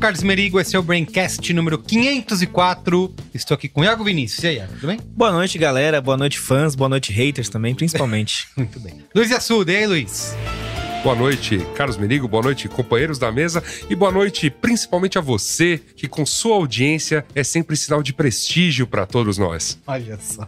Carlos Merigo, esse é o Braincast número 504. Estou aqui com o Iago Vinícius. E aí, Iago, tudo bem? Boa noite, galera. Boa noite, fãs. Boa noite, haters também, principalmente. Muito bem. Luiz Assuda, e aí, Luiz? Boa noite, Carlos Merigo, boa noite, companheiros da mesa, e boa noite principalmente a você, que com sua audiência é sempre sinal de prestígio para todos nós. Olha só.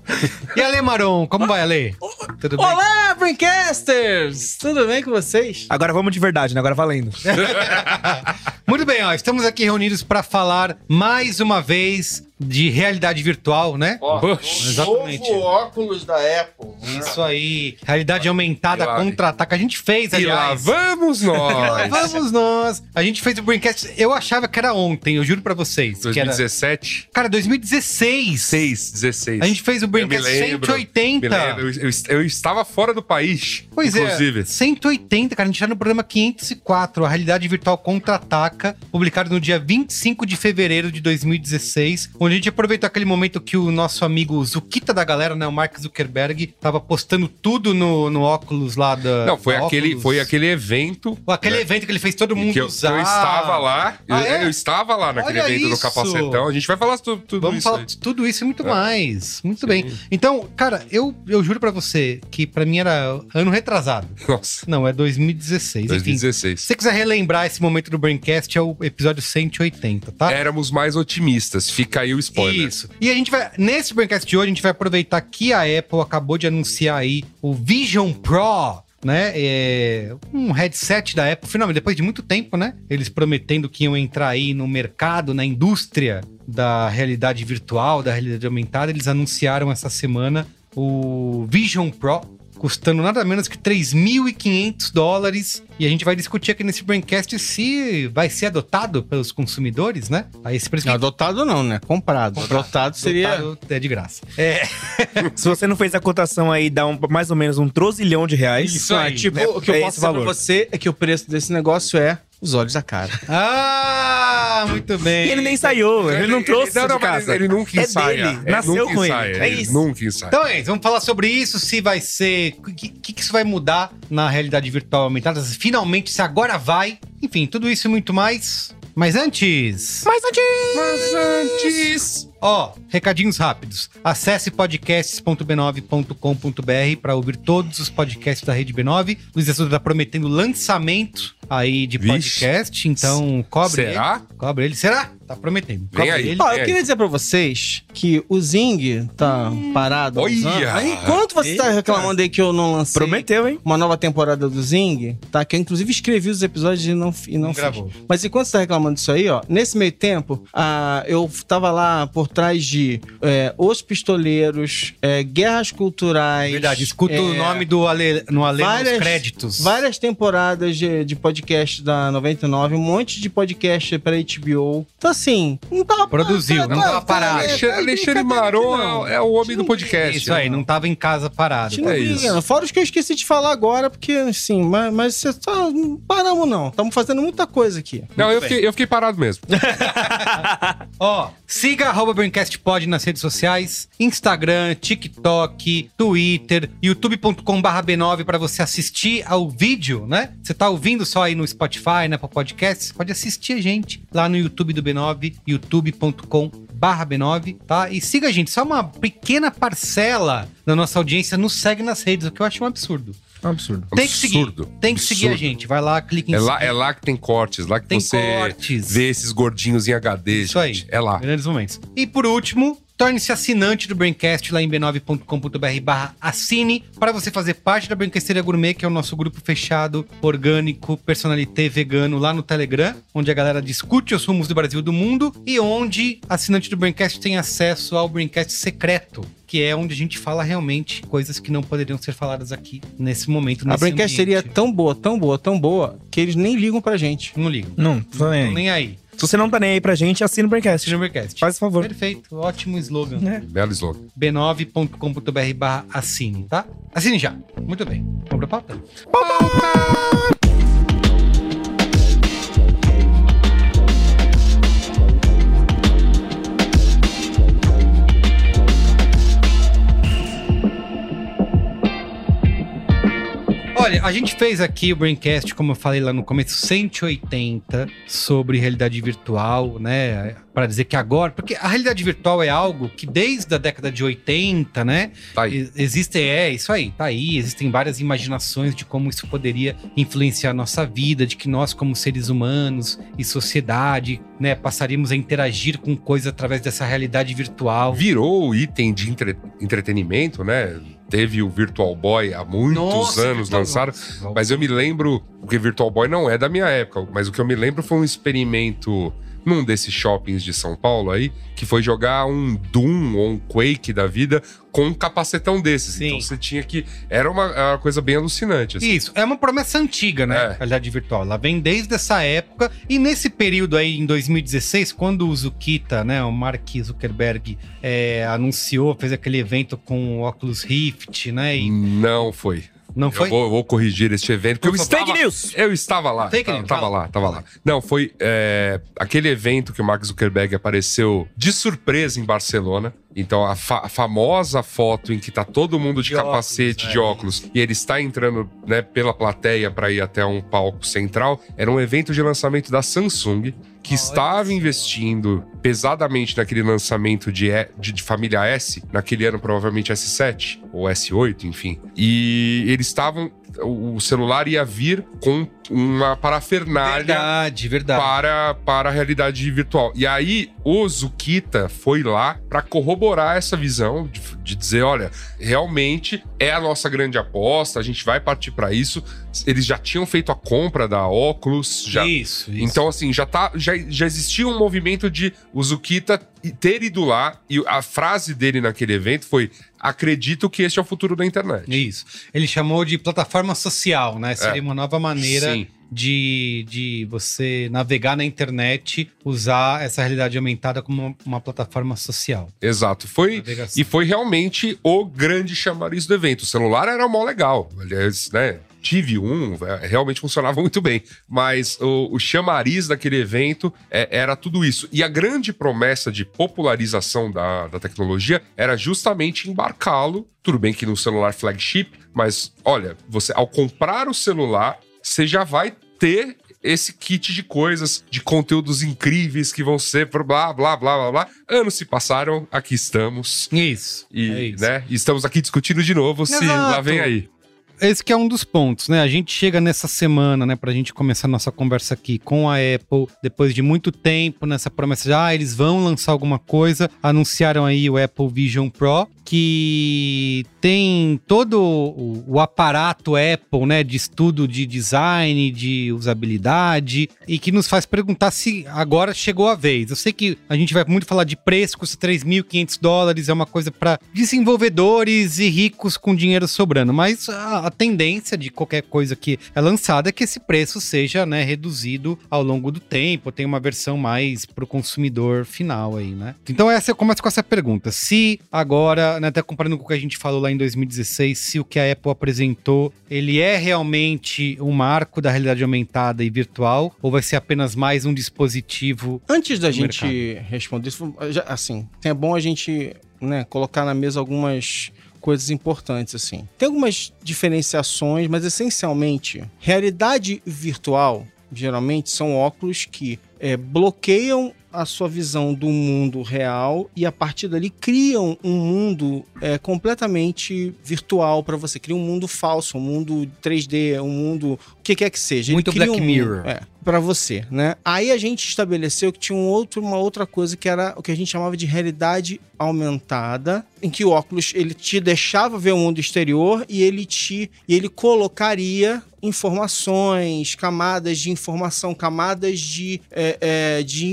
E Ale Maron, como vai, Ale? Tudo bem? Olá, Braincasters! Tudo bem com vocês? Agora vamos de verdade, né? Agora valendo. Muito bem, ó, estamos aqui reunidos para falar mais uma vez de realidade virtual, né? Oxe, Exatamente. Novo óculos da Apple. Isso aí, realidade aumentada lá- contra-ataque. A gente fez, E lá aliás. vamos nós! Vamos nós! A gente fez o Braincast, eu achava que era ontem, eu juro pra vocês. Que era... 2017, Cara, 2016. 6, 16. A gente fez o Eu me Braincast lembro, 180. me lembro. Eu, eu- eu estava fora do país, Pois inclusive. é, 180, cara. A gente tá no programa 504, a realidade virtual contra-ataca, publicado no dia 25 de fevereiro de 2016, onde gente aproveitou aquele momento que o nosso amigo Zukita da galera, né, o Mark Zuckerberg, tava postando tudo no, no óculos lá da. Não, foi da aquele, foi aquele evento Aquele né, evento que ele fez todo mundo eu, usar. eu estava lá. Ah, eu, é? eu estava lá naquele Olha evento do isso! Capacetão. A gente vai falar tudo, tudo Vamos isso falar aí. tudo isso e muito É. mais. Muito Sim. bem. Então, cara, eu, eu juro pra você que pra mim era ano retrasado. Nossa, Não, é 2016. Enfim, 2016. Se você quiser relembrar esse momento do Braincast, é o episódio 180, tá? Éramos mais otimistas. Fica aí o spoiler. Isso. E a gente vai, nesse Braincast de hoje, a gente vai aproveitar que a Apple acabou de anunciar aí o Vision Pro. Né? É um headset da Apple, finalmente, depois de muito tempo, né? Eles prometendo que iam entrar aí no mercado, na indústria da realidade virtual, da realidade aumentada, eles anunciaram essa semana o Vision Pro, custando nada menos que 3.500 dólares. E a gente vai discutir aqui nesse Braincast se vai ser adotado pelos consumidores, né? A esse preço que Adotado não, né? Comprado. Adotado seria... Adotado é de graça. É, Se você não fez a cotação aí, dá um- mais ou menos um trozilhão de reais. Isso aí, tipo, né? o que eu É posso dizer pra você é que o preço desse negócio é os olhos da cara. Ah, muito bem. E ele nem ensaiou, ele, não trouxe não, isso não, de mas casa. Ele nunca É ensaia. dele, É, nasceu nunca com ele. ensaia, É isso. Nunca ensaia. Então é isso, vamos falar sobre isso, se vai ser. O que, que, que isso vai mudar na realidade virtual aumentada? Se finalmente, se agora vai. Enfim, tudo isso e muito mais. Mas antes. Mas antes... Mas antes. Ó, recadinhos rápidos. Acesse podcasts.b9.com.br para ouvir todos os podcasts da Rede B9. Luiz Assuda tá prometendo lançamento aí de Vixe. podcast, então cobre Será? ele. Cobre ele. Será? Tá prometendo. Vem Cobre aí. ele. Ó, eu queria dizer pra vocês que o Zing tá parado. há uns Olha! Aí, enquanto você tá Eita. reclamando aí que eu não lancei Prometeu, hein? uma nova temporada do Zing, tá? Que eu inclusive escrevi os episódios e não, e não, Não fiz. gravou. Mas enquanto você tá reclamando disso aí, ó, nesse meio tempo, ah, eu tava lá por trás de é, Os Pistoleiros, é, Guerras Culturais. Verdade, escuta o é, nome do Ale, no Ale nos várias- créditos. Várias temporadas de, de podcast da 99, um monte de podcast pra HBO. Então, assim, não tava. Produziu, não tava parado. Alexandre, é. Maron é, o homem do podcast. Isso aí, não tava em casa parado. É briga, isso. Fora os que eu esqueci de falar agora, porque, assim, mas, mas você só. Não paramos, não. Estamos fazendo muita coisa aqui. Não, eu fiquei, eu fiquei parado mesmo. Ó, siga arroba BraincastPod nas redes sociais, Instagram, TikTok, Twitter, youtube.com barra B9 para você assistir ao vídeo, né? Você tá ouvindo só aí no Spotify, né, para podcast, pode assistir a gente lá no YouTube do B9, youtube.com barra B9, tá? E siga a gente, só uma pequena parcela da nossa audiência nos segue nas redes, o que eu acho um absurdo. É um absurdo. Tem que seguir. Absurdo. Tem que seguir a Absurdo. gente. Vai lá, clica em É lá, seguir. é lá que tem cortes, lá que Tem você cortes. vê esses gordinhos em HD. Isso aí. gente. É lá. Grandes momentos. E por último, torne-se assinante do Braincast lá em b9.com.br barra assine para você fazer parte da Brinquesteira Gourmet, que é o nosso grupo fechado, orgânico, personalité, vegano lá no Telegram, onde a galera discute os rumos do Brasil e do mundo e onde assinante do Braincast tem acesso ao Braincast secreto, que é onde a gente fala realmente coisas que não poderiam ser faladas aqui nesse momento. A nesse Braincast seria tão boa, tão boa, tão boa, que eles nem ligam pra gente. Não ligo. Não, tô nem aí. Nem aí. Se você não tá nem aí pra gente, assina o Braincast. Assine o Braincast. Faz o favor. Perfeito. Ótimo slogan. Né? Belo slogan. b9.com.br barra assine, tá? Assine já. Muito bem. Vamos pra pauta? Olha, a gente fez aqui o Braincast, como eu falei lá no começo, 180 sobre realidade virtual, né? Para dizer que agora. Porque a realidade virtual é algo que desde a década de 80, né? Tá Existe, é, isso aí, tá aí. Existem várias imaginações de como isso poderia influenciar a nossa vida, de que nós, como seres humanos e sociedade, né, passaríamos a interagir com coisas através dessa realidade virtual. Virou item de entre- entretenimento, né? Teve o Virtual Boy há muitos Nossa, anos Virtual- lançaram. Mas eu me lembro, porque Virtual Boy não é da minha época, mas o que eu me lembro foi um experimento num desses shoppings de São Paulo aí, que foi jogar um Doom ou um Quake da vida com um capacetão desses. Sim. Então você tinha que. Era uma, uma coisa bem alucinante. assim. Isso, é uma promessa antiga, né? É. A realidade virtual. Ela vem desde essa época. E nesse período aí, em 2016, quando o Zukita, né, o Mark Zuckerberg, é, anunciou, fez aquele evento com o Oculus Rift, né? E Não foi. Não Eu foi? vou, eu vou corrigir este evento. Eu favor. estava, Fake news! Eu estava lá. Fake news, tava lá, tava lá. Não, foi é, aquele evento que o Mark Zuckerberg apareceu de surpresa em Barcelona. Então, a, fa- a famosa foto em que tá todo mundo de, De capacete, óculos, de é. óculos, e ele está entrando né, pela plateia para ir até um palco central, era um evento de lançamento da Samsung, que estava investindo pesadamente naquele lançamento de, E- de, de família S, naquele ano provavelmente S7 ou S8, enfim. E eles estavam. O celular ia vir com uma parafernália Verdade, verdade. para, para a realidade virtual. E aí, o Zukita foi lá para corroborar essa visão, de, de dizer: olha, realmente é a nossa grande aposta, a gente vai partir para isso. Eles já tinham feito a compra da Oculus, já. Isso, isso. Então, assim, já, tá, já, já existia um movimento de o Zukita ter ido lá, e a frase dele naquele evento foi: acredito que este é o futuro da internet. Isso. Ele chamou de plataforma social, né? Seria uma nova maneira É. Sim. de, de você navegar na internet, usar essa realidade aumentada como uma, uma plataforma social. Exato. Foi. Navegação. E foi realmente o grande chamariz do evento. O celular era mó legal. Aliás, né? Tive um, é, realmente funcionava muito bem. Mas o, o chamariz daquele evento é, era tudo isso. E a grande promessa de popularização da, da tecnologia era justamente embarcá-lo. Tudo bem que no celular flagship, mas olha, você ao comprar o celular, você já vai ter esse kit de coisas, de conteúdos incríveis que vão ser blá, blá, blá, blá, blá. Anos se passaram, aqui estamos. Isso. E, é isso. né, estamos aqui discutindo de novo se Exato. lá vem aí. Esse que é um dos pontos, né? A gente chega nessa semana, né, pra gente começar nossa conversa aqui com a Apple, depois de muito tempo nessa promessa de, ah, eles vão lançar alguma coisa, anunciaram aí o Apple Vision Pro, que tem todo o, aparato Apple, né, de estudo de design, de usabilidade, e que nos faz perguntar se agora chegou a vez. Eu sei que a gente vai muito falar de preço, custa 3.500 dólares, é uma coisa para desenvolvedores e ricos com dinheiro sobrando, mas a tendência de qualquer coisa que é lançada é que esse preço seja, né, reduzido ao longo do tempo, tem uma versão mais pro consumidor final aí, né? Então essa eu começo com essa pergunta. Se agora, né, até comparando com o que a gente falou lá em 2016, se o que a Apple apresentou, ele é realmente um marco da realidade aumentada e virtual ou vai ser apenas mais um dispositivo Antes da gente responder isso, assim, é bom a gente né, colocar na mesa algumas coisas importantes, assim. Tem algumas diferenciações, mas essencialmente, realidade virtual, geralmente, são óculos que é, bloqueiam a sua visão do mundo real e a partir dali criam um mundo é, completamente virtual para você. Cria um mundo falso, um mundo 3D, um mundo o que quer que seja. Ele Muito Black um Mirror. mundo, É, para você, né? Aí a gente estabeleceu que tinha um outro, uma outra coisa que era o que a gente chamava de realidade aumentada, em que o óculos ele te deixava ver o mundo exterior e ele te e ele colocaria informações, camadas de informação, camadas de, é, é, de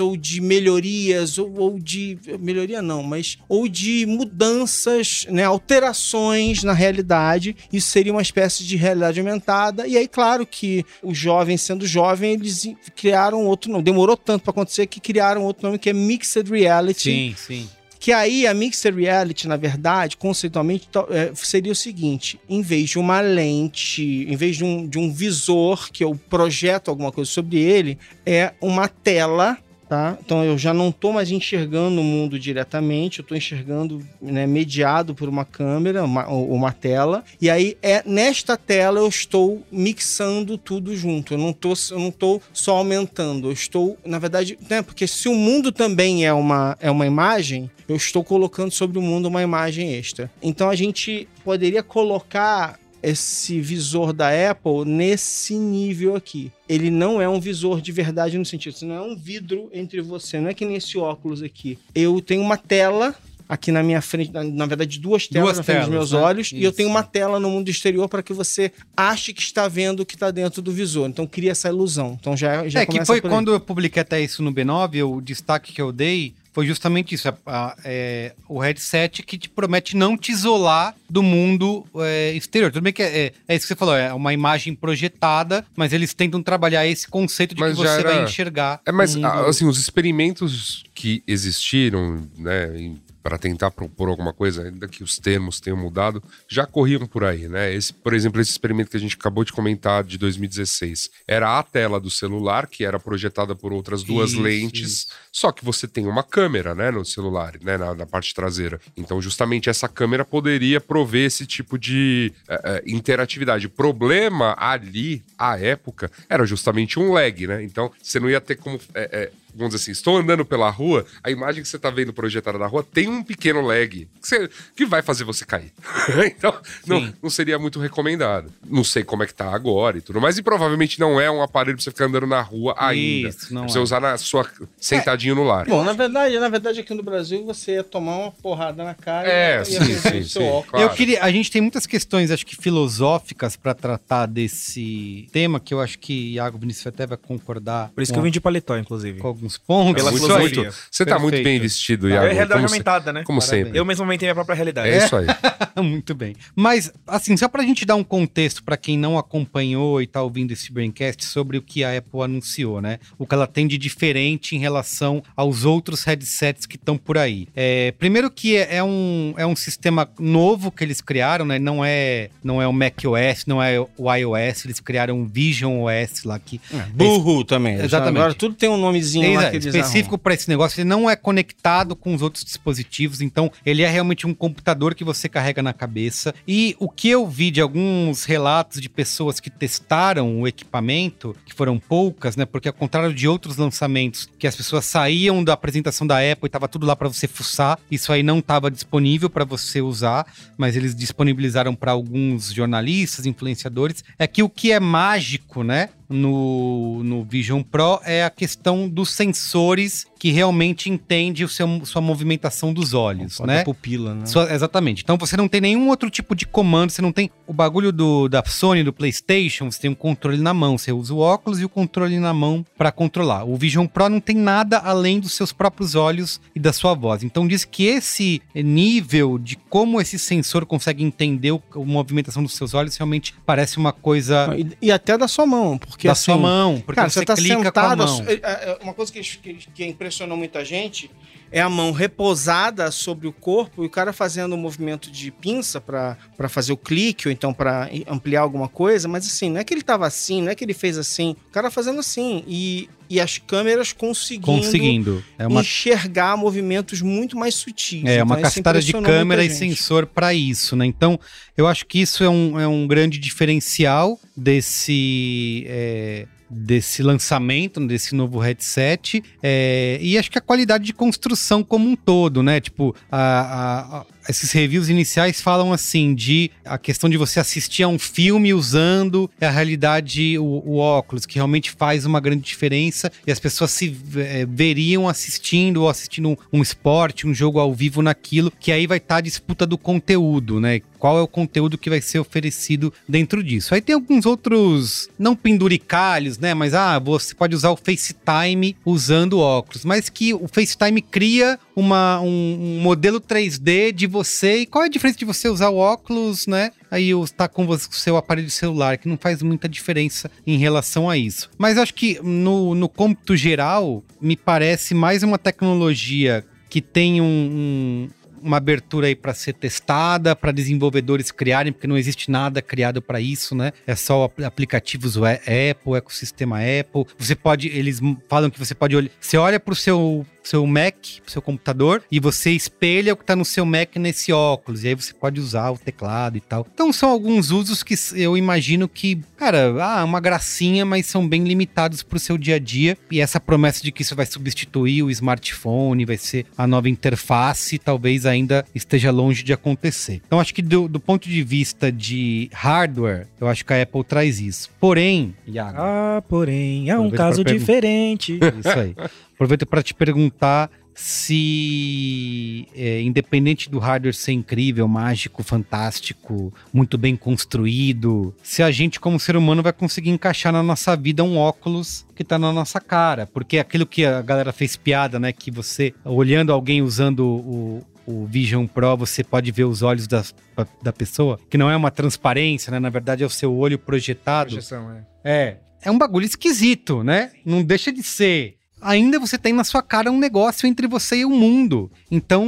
ou de melhorias, ou, ou de. Melhoria não, mas. Ou de mudanças, né, alterações na realidade. Isso seria uma espécie de realidade aumentada. E aí, claro que os jovens, sendo jovem, eles criaram outro nome. Demorou tanto para acontecer que criaram outro nome que é Mixed Reality. Sim, sim. Que aí a Mixed Reality, na verdade, conceitualmente, é, seria o seguinte: em vez de uma lente, em vez de um, de um visor que eu projeto alguma coisa sobre ele, é uma tela. Tá? Então eu já não estou mais enxergando o mundo diretamente, eu estou enxergando né, mediado por uma câmera, uma, uma tela. E aí é nesta tela eu estou mixando tudo junto. Eu não estou eu não tô só aumentando, eu estou, na verdade, né, porque se o mundo também é uma, é uma imagem, eu estou colocando sobre o mundo uma imagem extra. Então a gente poderia colocar esse visor da Apple nesse nível aqui. Ele não é um visor de verdade no sentido, isso não é um vidro entre você, não é que nem esse óculos aqui. Eu tenho uma tela aqui na minha frente, na, na verdade duas telas Duas na frente telas, dos meus né? olhos e eu Isso. tenho uma tela no mundo exterior para que você ache que está vendo o que está dentro do visor. Então cria essa ilusão. Então já já é, que foi quando eu publiquei até isso no B9, o destaque que eu dei foi justamente isso. a- a- é, o headset que te promete não te isolar do mundo é, exterior. Tudo bem que é, é- é isso que você falou, é uma imagem projetada, mas eles tentam trabalhar esse conceito de Mas que você vai era- enxergar. É, mas mundo- assim, os experimentos que existiram, né, para tentar propor alguma coisa, ainda que os termos tenham mudado, já corriam por aí, né? Esse, por exemplo, esse experimento que a gente acabou de comentar de 2016, era a tela do celular que era projetada por outras duas Isso, lentes, isso. só que você tem uma câmera, né, no celular, né, na, na parte traseira. Então, justamente essa câmera poderia prover esse tipo de eh, eh, interatividade. O problema ali, à época, era justamente um lag, né? Então, você não ia ter como. eh, vamos dizer assim, estou andando pela rua, a imagem que você está vendo projetada na rua tem um pequeno lag que, você- que vai fazer você cair. então, não, não seria muito recomendado. Não sei como é que tá agora e tudo mais, e provavelmente não é um aparelho pra você ficar andando na rua ainda. Isso, não pra você é. usar na sua sentadinho no lar. Bom, na verdade, na verdade aqui no Brasil você ia tomar uma porrada na cara É, e sim, sim, o seu sim. óculos. Claro. Eu queria, a gente tem muitas questões, acho que filosóficas para tratar desse tema, que eu acho que Iago Vinícius até vai concordar Por isso com, que eu vim de paletó, inclusive. com alguns pontos. Pela Isso aí. você tá muito bem vestido, É Iago. realidade como se- aumentada, né? Como Parabéns. sempre. Eu mesmo aumentei minha própria realidade. É isso aí. Muito bem. Mas, assim, só pra gente dar um contexto pra quem não acompanhou e tá ouvindo esse Braincast sobre o que a Apple anunciou, né? O que ela tem de diferente em relação aos outros headsets que estão por aí. É, primeiro que é, é um, é um sistema novo que eles criaram, né? Não é, não é o macOS, não é o iOS, eles criaram um Vision OS lá que Burro também. Exatamente. Agora tudo tem um nomezinho lá é, específico para esse negócio, ele não é conectado com os outros dispositivos, então ele é realmente um computador que você carrega na cabeça. E o que eu vi de alguns relatos de pessoas que testaram o equipamento, que foram poucas, né? Porque ao contrário de outros lançamentos, que as pessoas saíam da apresentação da Apple e tava tudo lá para você fuçar, isso aí não estava disponível para você usar, mas eles disponibilizaram para alguns jornalistas, influenciadores. É que o que é mágico, né? No, no Vision Pro é a questão dos sensores que realmente entende o seu, sua movimentação dos olhos, Foca né? a pupila, né? Sua- exatamente. Então você não tem nenhum outro tipo de comando, você não tem o bagulho do, da Sony, do PlayStation, você tem um controle na mão, você usa o óculos e o controle na mão para controlar. O Vision Pro não tem nada além dos seus próprios olhos e da sua voz. Então diz que esse nível de como esse sensor consegue entender o, a movimentação dos seus olhos realmente parece uma coisa E, e até da sua mão, porque da assim, sua mão, porque cara, você, você tá clica sentado. com a mão. é- é- Uma coisa que, que, que impressionou muita gente é a mão repousada sobre o corpo e o cara fazendo um movimento de pinça pra fazer o clique ou então pra ampliar alguma coisa, mas assim, não é que ele tava assim, não é que ele fez assim, o cara fazendo assim e, e as câmeras conseguindo, Conseguindo. É uma, enxergar movimentos muito mais sutis. é uma Então, isso cacetada de câmera e sensor para isso, né? Então, eu acho que isso é um, é um grande diferencial desse. é, desse lançamento, desse novo headset. É, e acho que a qualidade de construção como um todo, né? Tipo, a, a- a- esses reviews iniciais falam assim de a questão de você assistir a um filme usando a realidade, o, o óculos, que realmente faz uma grande diferença e as pessoas se eh, veriam assistindo ou assistindo um, um esporte, um jogo ao vivo naquilo, que aí vai estar a disputa do conteúdo, né? Qual é o conteúdo que vai ser oferecido dentro disso. Aí tem alguns outros, não penduricalhos, né? Mas ah, você pode usar o FaceTime usando óculos, mas que o FaceTime cria uma, um, um modelo 3D de você. E qual é a diferença de você usar o óculos, né? Aí está com você- o seu aparelho celular, que não faz muita diferença em relação a isso. Mas acho que no, no cômputo geral, me parece mais uma tecnologia que tem um- um, uma abertura aí para ser testada, para desenvolvedores criarem, porque não existe nada criado para isso, né? É só ap- aplicativos Apple, ecossistema Apple. Você pode, eles falam que você pode olhar, você olha para o seu seu Mac, seu computador, e você espelha o que tá no seu Mac nesse óculos, e aí você pode usar o teclado e tal. Então são alguns usos que eu imagino que, cara, ah, uma gracinha, mas são bem limitados pro seu dia a dia. E essa promessa de que isso vai substituir o smartphone, vai ser a nova interface, talvez ainda esteja longe de acontecer. Então acho que do, do ponto de vista de hardware, eu acho que a Apple traz isso. Porém, Iago, Ah, porém, é um caso diferente. isso aí. Aproveito para te perguntar se, é, independente do hardware ser incrível, mágico, fantástico, muito bem construído, se a gente, como ser humano, vai conseguir encaixar na nossa vida um óculos que tá na nossa cara. Porque aquilo que a galera fez piada, né? Que você, olhando alguém usando o. O Vision Pro, você pode ver os olhos das- da pessoa, que não é uma transparência, né? Na verdade, é o seu olho projetado. Projeção, é. É. É um bagulho esquisito, né? Não deixa de ser. Ainda você tem na sua cara um negócio entre você e o mundo. Então.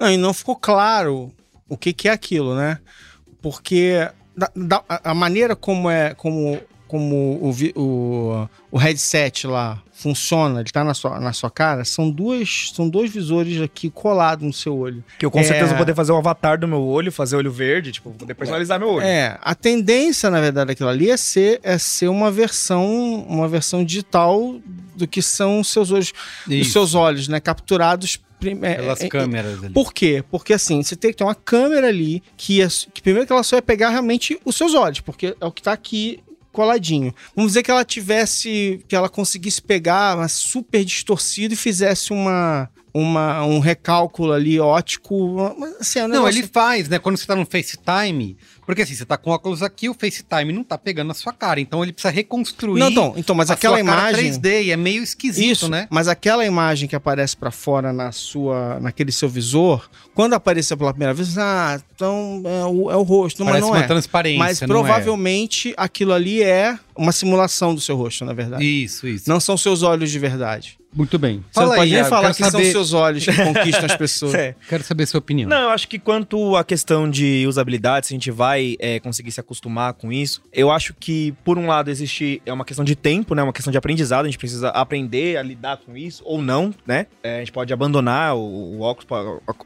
Não, e não ficou claro o que, que é aquilo, né? Porque da- da- a a maneira como é como, como o, o, o headset lá funciona, ele tá na sua, na sua cara, são duas são dois visores aqui colados no seu olho. Que eu com É. certeza vou poder fazer um avatar do meu olho, fazer olho verde, tipo, poder personalizar meu olho. É, a tendência, na verdade, daquilo ali é ser, é ser uma versão uma versão digital do que são os seus olhos, os Isso, seus olhos, né? Capturados é, pelas é, câmeras ali. Por quê? Porque assim, você tem que ter uma câmera ali que, é, que primeiro que ela só ia pegar realmente os seus olhos, porque é o que tá aqui coladinho. Vamos dizer que ela tivesse, que ela conseguisse pegar mas super distorcido e fizesse uma, uma um recálculo ali ótico, assim, é um Não, ele faz, né? Quando você tá no FaceTime. Porque assim, você tá com óculos aqui, o FaceTime não tá pegando na sua cara. Então ele precisa reconstruir. Não, então, então, mas a aquela imagem 3D e é meio esquisito, Isso, né? mas aquela imagem que aparece pra fora na sua, naquele seu visor, quando apareceu pela primeira vez, ah, então é o, é o rosto, mas Parece não uma é. transparência. Mas é? provavelmente aquilo ali é uma simulação do seu rosto, na verdade. Isso, isso. Não são seus olhos de verdade. Muito bem. Você não pode nem falar que são saber, seus olhos que conquistam as pessoas. É. Quero saber a sua opinião. Não, eu acho que quanto à questão de usabilidade, se a gente vai é, conseguir se acostumar com isso, eu acho que, por um lado, existe é uma questão de tempo, né? Uma questão de aprendizado, a gente precisa aprender a lidar com isso, ou não, né? É, a gente pode abandonar o, o óculos,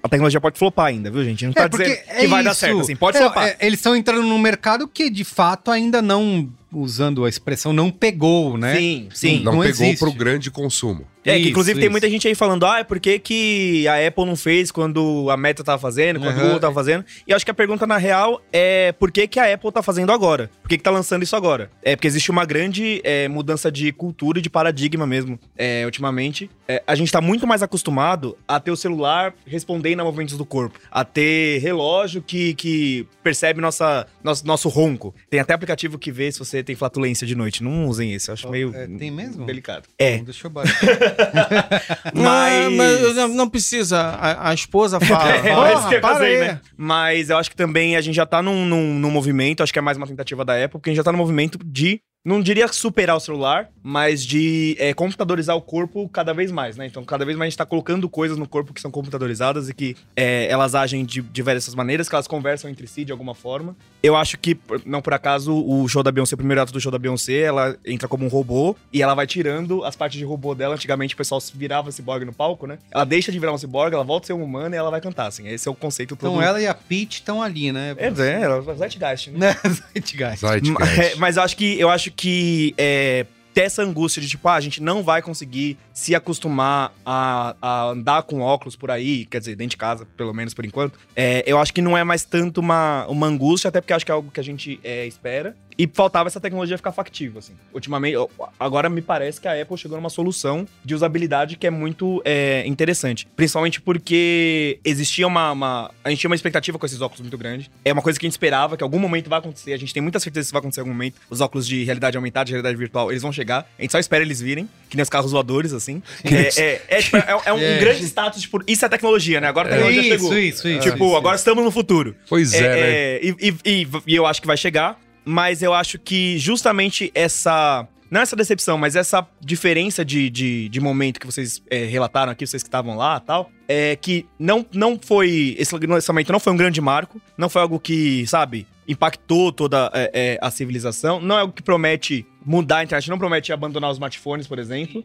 a tecnologia pode flopar ainda, viu, gente? Não tá dizendo que vai dar isso. certo, assim, pode É, flopar. é, eles estão entrando num mercado que, de fato, ainda não, usando a expressão, não pegou, né? Sim, sim. Não, Não pegou existe. pro grande consumo. É, que Isso, inclusive tem isso. muita gente aí falando, ah, por que, que a Apple não fez quando a Meta tava fazendo, quando Aham. o Google tava fazendo? E eu acho que a pergunta, na real, é por que, que a Apple tá fazendo agora? Por que, que tá lançando isso agora? É porque existe uma grande é, mudança de cultura e de paradigma mesmo, é, ultimamente. É, a gente tá muito mais acostumado a ter o celular respondendo a movimentos do corpo, a ter relógio que, que percebe nossa, nosso, nosso ronco. Tem até aplicativo que vê se você tem flatulência de noite. Não usem esse, eu acho meio É, tem mesmo? delicado. É, Deixa eu baixar. mas... Ah, mas não, não precisa. A, a esposa fala. É, "Porra, mas que eu casei, aí." né? Mas eu acho que também a gente já tá num, num, num movimento, acho que é mais uma tentativa da Apple, porque a gente já tá no movimento de, não diria superar o celular, mas de é, computadorizar o corpo cada vez mais, né? Então, cada vez mais a gente tá colocando coisas no corpo que são computadorizadas e que é, elas agem de diversas maneiras, que elas conversam entre si de alguma forma. Eu acho que, não por acaso, o show da Beyoncé, o primeiro ato do show da Beyoncé, ela entra como um robô e ela vai tirando as partes de robô dela. Antigamente o pessoal se virava ciborgue no palco, né? Ela deixa de virar um ciborgue, ela volta a ser um humano e ela vai cantar, assim. Esse é o conceito todo. Então ela e a Peach estão ali, né? É, é, ela vai Zeitgeist, né? Né? Zeitgeist. Ma- é, Zeitgeist. Mas eu acho que eu acho que é, ter essa angústia de tipo, ah, a gente não vai conseguir se acostumar a, a andar com óculos por aí, quer dizer, dentro de casa, pelo menos por enquanto, é, eu acho que não é mais tanto uma, uma angústia, até porque acho que é algo que a gente é, espera. E faltava essa tecnologia ficar factível, assim. Ultimamente, agora me parece que a Apple chegou numa solução de usabilidade que é muito é, interessante. Principalmente porque existia uma, uma- A gente tinha uma expectativa com esses óculos muito grande. É uma coisa que a gente esperava, que em algum momento vai acontecer. A gente tem muita certeza que isso vai acontecer em algum momento. Os óculos de realidade aumentada, de realidade virtual, eles vão chegar. A gente só espera eles virem, que nem os carros voadores, assim. É, é, é, tipo, é- é um É. grande status, tipo, isso é tecnologia, né? Agora a tecnologia Isso, chegou. isso, isso. Tipo, isso, agora estamos no futuro. Pois é, né? É, e, e- e- e eu acho que vai chegar, mas eu acho que justamente essa. Não essa decepção, mas essa diferença de, de, de momento que vocês é, relataram aqui, vocês que estavam lá tal, é que não, não foi. Esse lançamento não foi um grande marco, não foi algo que, sabe, impactou toda é, é, a civilização, não é algo que promete mudar a internet, não promete abandonar os smartphones, por exemplo.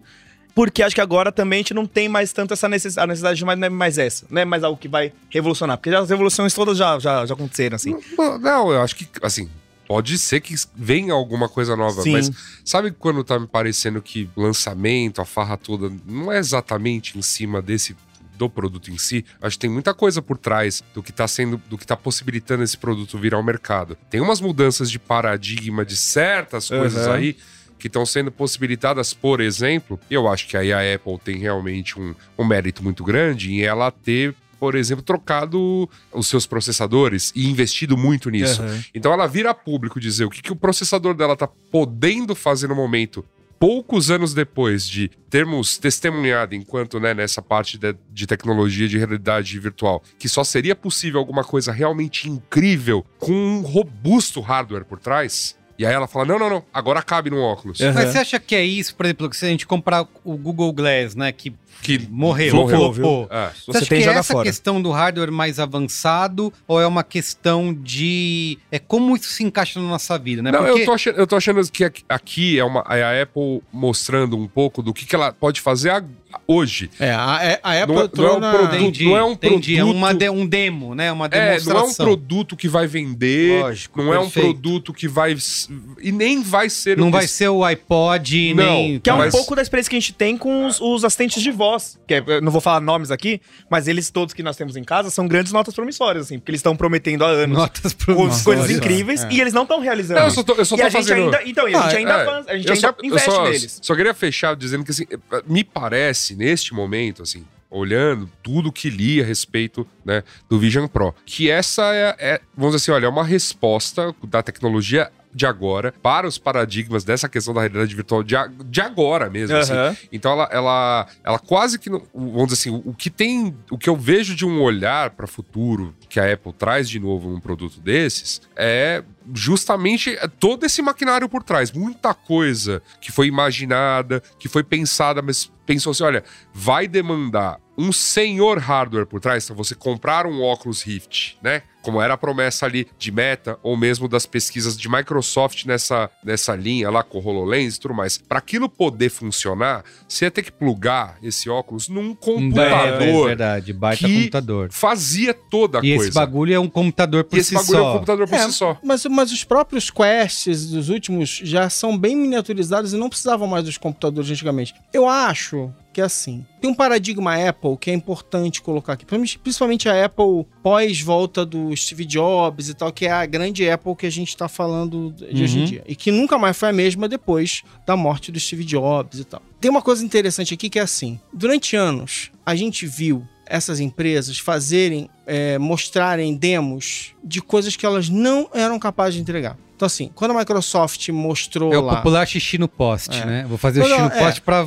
Porque acho que agora também a gente não tem mais tanto essa necessidade, a necessidade de mais, não é mais essa. Não é mais algo que vai revolucionar. Porque as revoluções todas já, já, já aconteceram, assim. Não, Não, eu acho que, assim, pode ser que venha alguma coisa nova, Sim. mas sabe quando tá me parecendo que o lançamento, a farra toda, não é exatamente em cima desse do produto em si, acho que tem muita coisa por trás do que tá sendo, do que tá possibilitando esse produto vir ao mercado. Tem umas mudanças de paradigma de certas coisas Aham. aí que estão sendo possibilitadas, por exemplo, e eu acho que aí a Apple tem realmente um, um mérito muito grande em ela ter, por exemplo, trocado os seus processadores e investido muito nisso. Então ela vira público dizer o que, que o processador dela tá podendo fazer no momento. Poucos anos depois de termos testemunhado, enquanto né, nessa parte de, de tecnologia de realidade virtual, que só seria possível alguma coisa realmente incrível com um robusto hardware por trás. E aí ela fala: não, não, não, agora cabe no óculos. É. Mas você acha que é isso, por exemplo, que se a gente comprar o Google Glass, né, que Que morreu, Morreu, flopou. É. Você, você acha tem, que é essa fora. questão do hardware mais avançado ou é uma questão de é como isso se encaixa na nossa vida, né? Não, Porque eu, tô achando, eu tô achando que aqui- é, uma, é a Apple mostrando um pouco do que, que ela pode fazer hoje. É, a, a Apple Não é- não é um na- produto, entendi, não é um entendi, é produto- uma de- um demo, né? Uma É, não é um demonstração. produto que vai vender, Lógico, não é um perfeito. produto que vai. E nem vai ser Não um vai ser o iPod Não, nem Que é um Mas- pouco da experiência que a gente tem com os, os assistentes de voz. Que é- eu não vou falar nomes aqui, mas eles todos que nós temos em casa são grandes notas promissórias, assim, porque eles estão prometendo há anos notas pro coisas, incríveis é. e eles não estão realizando. Não, eu só tô, eu só e tô a gente fazendo. ainda. Então, e a Ah, gente ainda, É, avança- a gente ainda investe só- neles. Só queria fechar dizendo que assim, me parece, neste momento, assim, olhando tudo que li a respeito né, do Vision Pro, que essa é, é, vamos dizer assim, olha, é uma resposta da tecnologia de agora para os paradigmas dessa questão da realidade virtual de, a- de agora mesmo. assim. Aham. Então ela, ela, ela quase que, não- vamos dizer assim, o que tem, o que eu vejo de um olhar para o futuro que a Apple traz de novo num produto desses é justamente todo esse maquinário por trás, muita coisa que foi imaginada, que foi pensada, mas pensou assim, olha, vai demandar um senhor hardware por trás, então você comprar um óculos Rift, né? Como era a promessa ali de Meta ou mesmo das pesquisas de Microsoft nessa, nessa linha lá com o HoloLens e tudo mais. Para aquilo poder funcionar, você ia ter que plugar esse óculos num É, computador verdade, baita que computador. fazia toda a E coisa. esse bagulho é um computador por E esse si bagulho é um só. computador por É, si só. Mas, mas os próprios Quests dos últimos já são bem miniaturizados e não precisavam mais dos computadores antigamente. Eu acho que assim, tem um paradigma Apple que é importante colocar aqui, principalmente a Apple pós-volta do Steve Jobs e tal, que é a grande Apple que a gente está falando de hoje em Uhum. dia. E que nunca mais foi a mesma depois da morte do Steve Jobs e tal. Tem uma coisa interessante aqui que é assim: durante anos, a gente viu essas empresas fazerem, é, mostrarem demos de coisas que elas não eram capazes de entregar. Então, assim, quando a Microsoft mostrou É o lá. popular xixi no poste, É. né? Vou fazer o Quando xixi no ela- é. poste pra...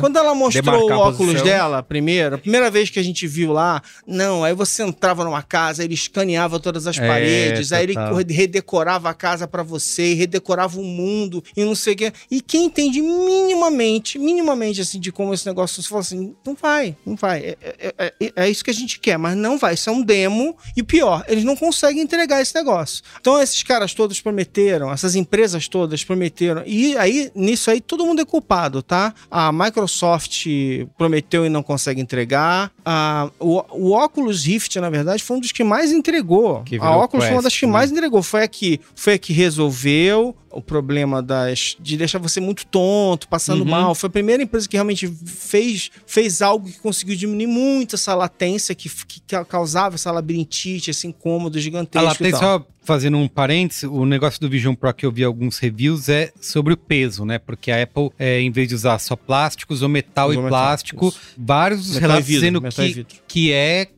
Quando ela mostrou Demarcar o óculos dela, primeiro, a primeira vez que a gente viu lá, não, aí você entrava numa casa, ele escaneava todas as É, paredes, aí ele redecorava a casa pra você, redecorava o mundo e não sei o quê. E quem entende minimamente, minimamente assim de como esse negócio se fala assim, não vai, não vai. É, é- é- é- é isso que a gente quer, mas não vai. Isso é um demo e pior, eles não conseguem entregar esse negócio. Então esses caras todos prometendo prometeram, essas empresas todas prometeram, e aí, nisso aí, todo mundo é culpado, tá? A Microsoft prometeu e não consegue entregar. A, o, o Oculus Rift, na verdade, foi um dos que mais entregou. Que a Oculus foi uma das Quest, que né? mais entregou. Foi a que, foi a que resolveu o problema das, de deixar você muito tonto, passando Uhum. mal. Foi a primeira empresa que realmente fez, fez algo que conseguiu diminuir muito essa latência que, que causava essa labirintite, esse incômodo gigantesco. e tem tal. Fazendo um parênteses, o negócio do Vision Pro que eu vi alguns reviews é sobre o peso, né? Porque a Apple, é, em vez de usar só plásticos ou metal Usou e metal, plástico, isso. vários Metal relatos vidro, dizendo que, que é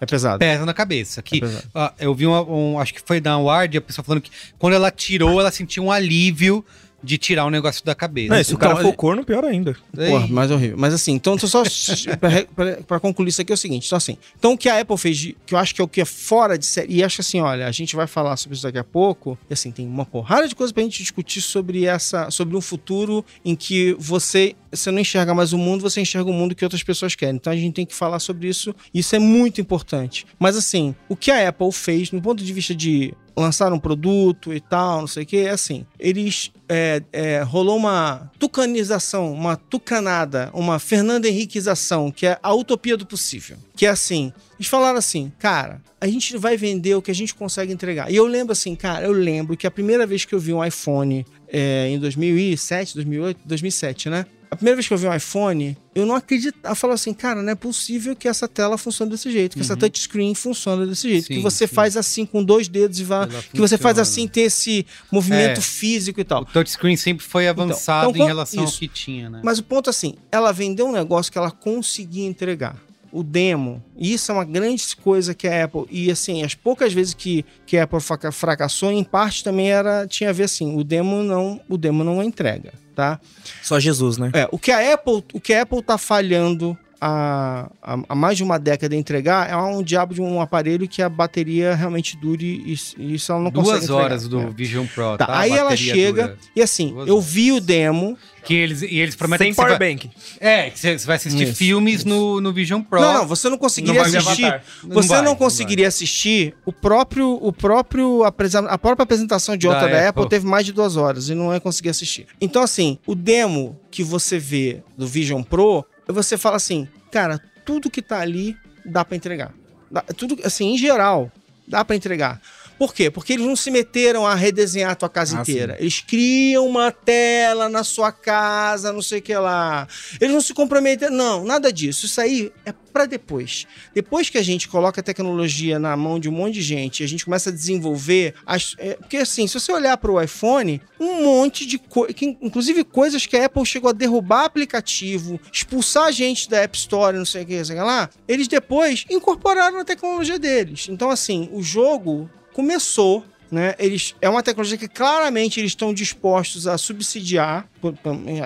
É pesado. pesa na cabeça. É Que, pesado. ah, eu vi uma, um, acho que foi da Ward, a pessoa falando que quando ela tirou, ela sentiu um alívio de tirar o negócio da cabeça. Não, e se o Então, cara for ele- corno, pior ainda. Porra, mais horrível. Mas assim, então só pra concluir isso aqui é o seguinte, então assim, então o que a Apple fez, de- que eu acho que é o que é fora de série, e acho que assim, olha, a gente vai falar sobre isso daqui a pouco, e assim, tem uma porrada de coisas pra gente discutir sobre essa, sobre um futuro em que você, você não enxerga mais o mundo, você enxerga o mundo que outras pessoas querem. Então a gente tem que falar sobre isso, isso é muito importante. Mas assim, o que a Apple fez, no ponto de vista de lançar um produto e tal, não sei o que, é assim, eles é, é, rolou uma tucanização, uma tucanada, uma Fernanda Henriqueização, que é a utopia do possível. Que é assim, eles falaram assim, cara, a gente vai vender o que a gente consegue entregar. E eu lembro assim, cara, eu lembro que a primeira vez que eu vi um iPhone é, em 2007, 2008, 2007, né? A primeira vez que eu vi um iPhone, eu não acreditava. Eu falava assim, cara, não é possível que essa tela funcione desse jeito, que essa touchscreen funcione desse jeito. Sim, que você sim. faz assim com dois dedos e vai. Que você faz assim, ter esse movimento É. físico e tal. O touchscreen sempre foi avançado então, em relação isso. ao que tinha, né? Mas o ponto assim, ela vendeu um negócio que ela conseguia entregar. O demo. E isso é uma grande coisa que a Apple. E assim, as poucas vezes que, que a Apple fraca- fracassou, em parte também era. Tinha a ver assim, o demo não, o demo não entrega, tá? Só Jesus, né? É, o que a Apple, o que a Apple tá falhando há, mais de uma década entregar é um diabo de um aparelho que a bateria realmente dure e, e isso ela não consegue Duas entregar. horas do É. Vision Pro, Tá, tá? aí ela chega dura. e assim, Duas eu horas. vi o demo. Que eles, e eles prometem Sem que você vai, powerbank. É, que você vai assistir Isso, filmes isso. No, no Vision Pro. Não, não, você não conseguiria Não assistir. Avatar. Você vai, não conseguiria assistir o próprio, o próprio a própria apresentação de Da outra da, Apple. Apple. teve mais de duas horas e não ia conseguir assistir. Então, assim, o demo que você vê do Vision Pro, você fala assim, cara, tudo que tá ali dá pra entregar. Dá- tudo, assim, em geral, dá pra entregar. Por quê? Porque eles não se meteram a redesenhar a tua casa Ah, inteira. Eles criam uma tela na sua casa, não sei o que lá. Eles não se comprometeram. Não, nada disso. Isso aí é pra depois. Depois que a gente coloca a tecnologia na mão de um monte de gente, a gente começa a desenvolver. As, é, porque assim, se você olhar para o iPhone, um monte de coisas, inclusive coisas que a Apple chegou a derrubar aplicativo, expulsar a gente da App Store, não sei o que, não sei o que lá, eles depois incorporaram na tecnologia deles. Então, assim, o jogo começou. Né? Eles, é uma tecnologia que claramente eles estão dispostos a subsidiar.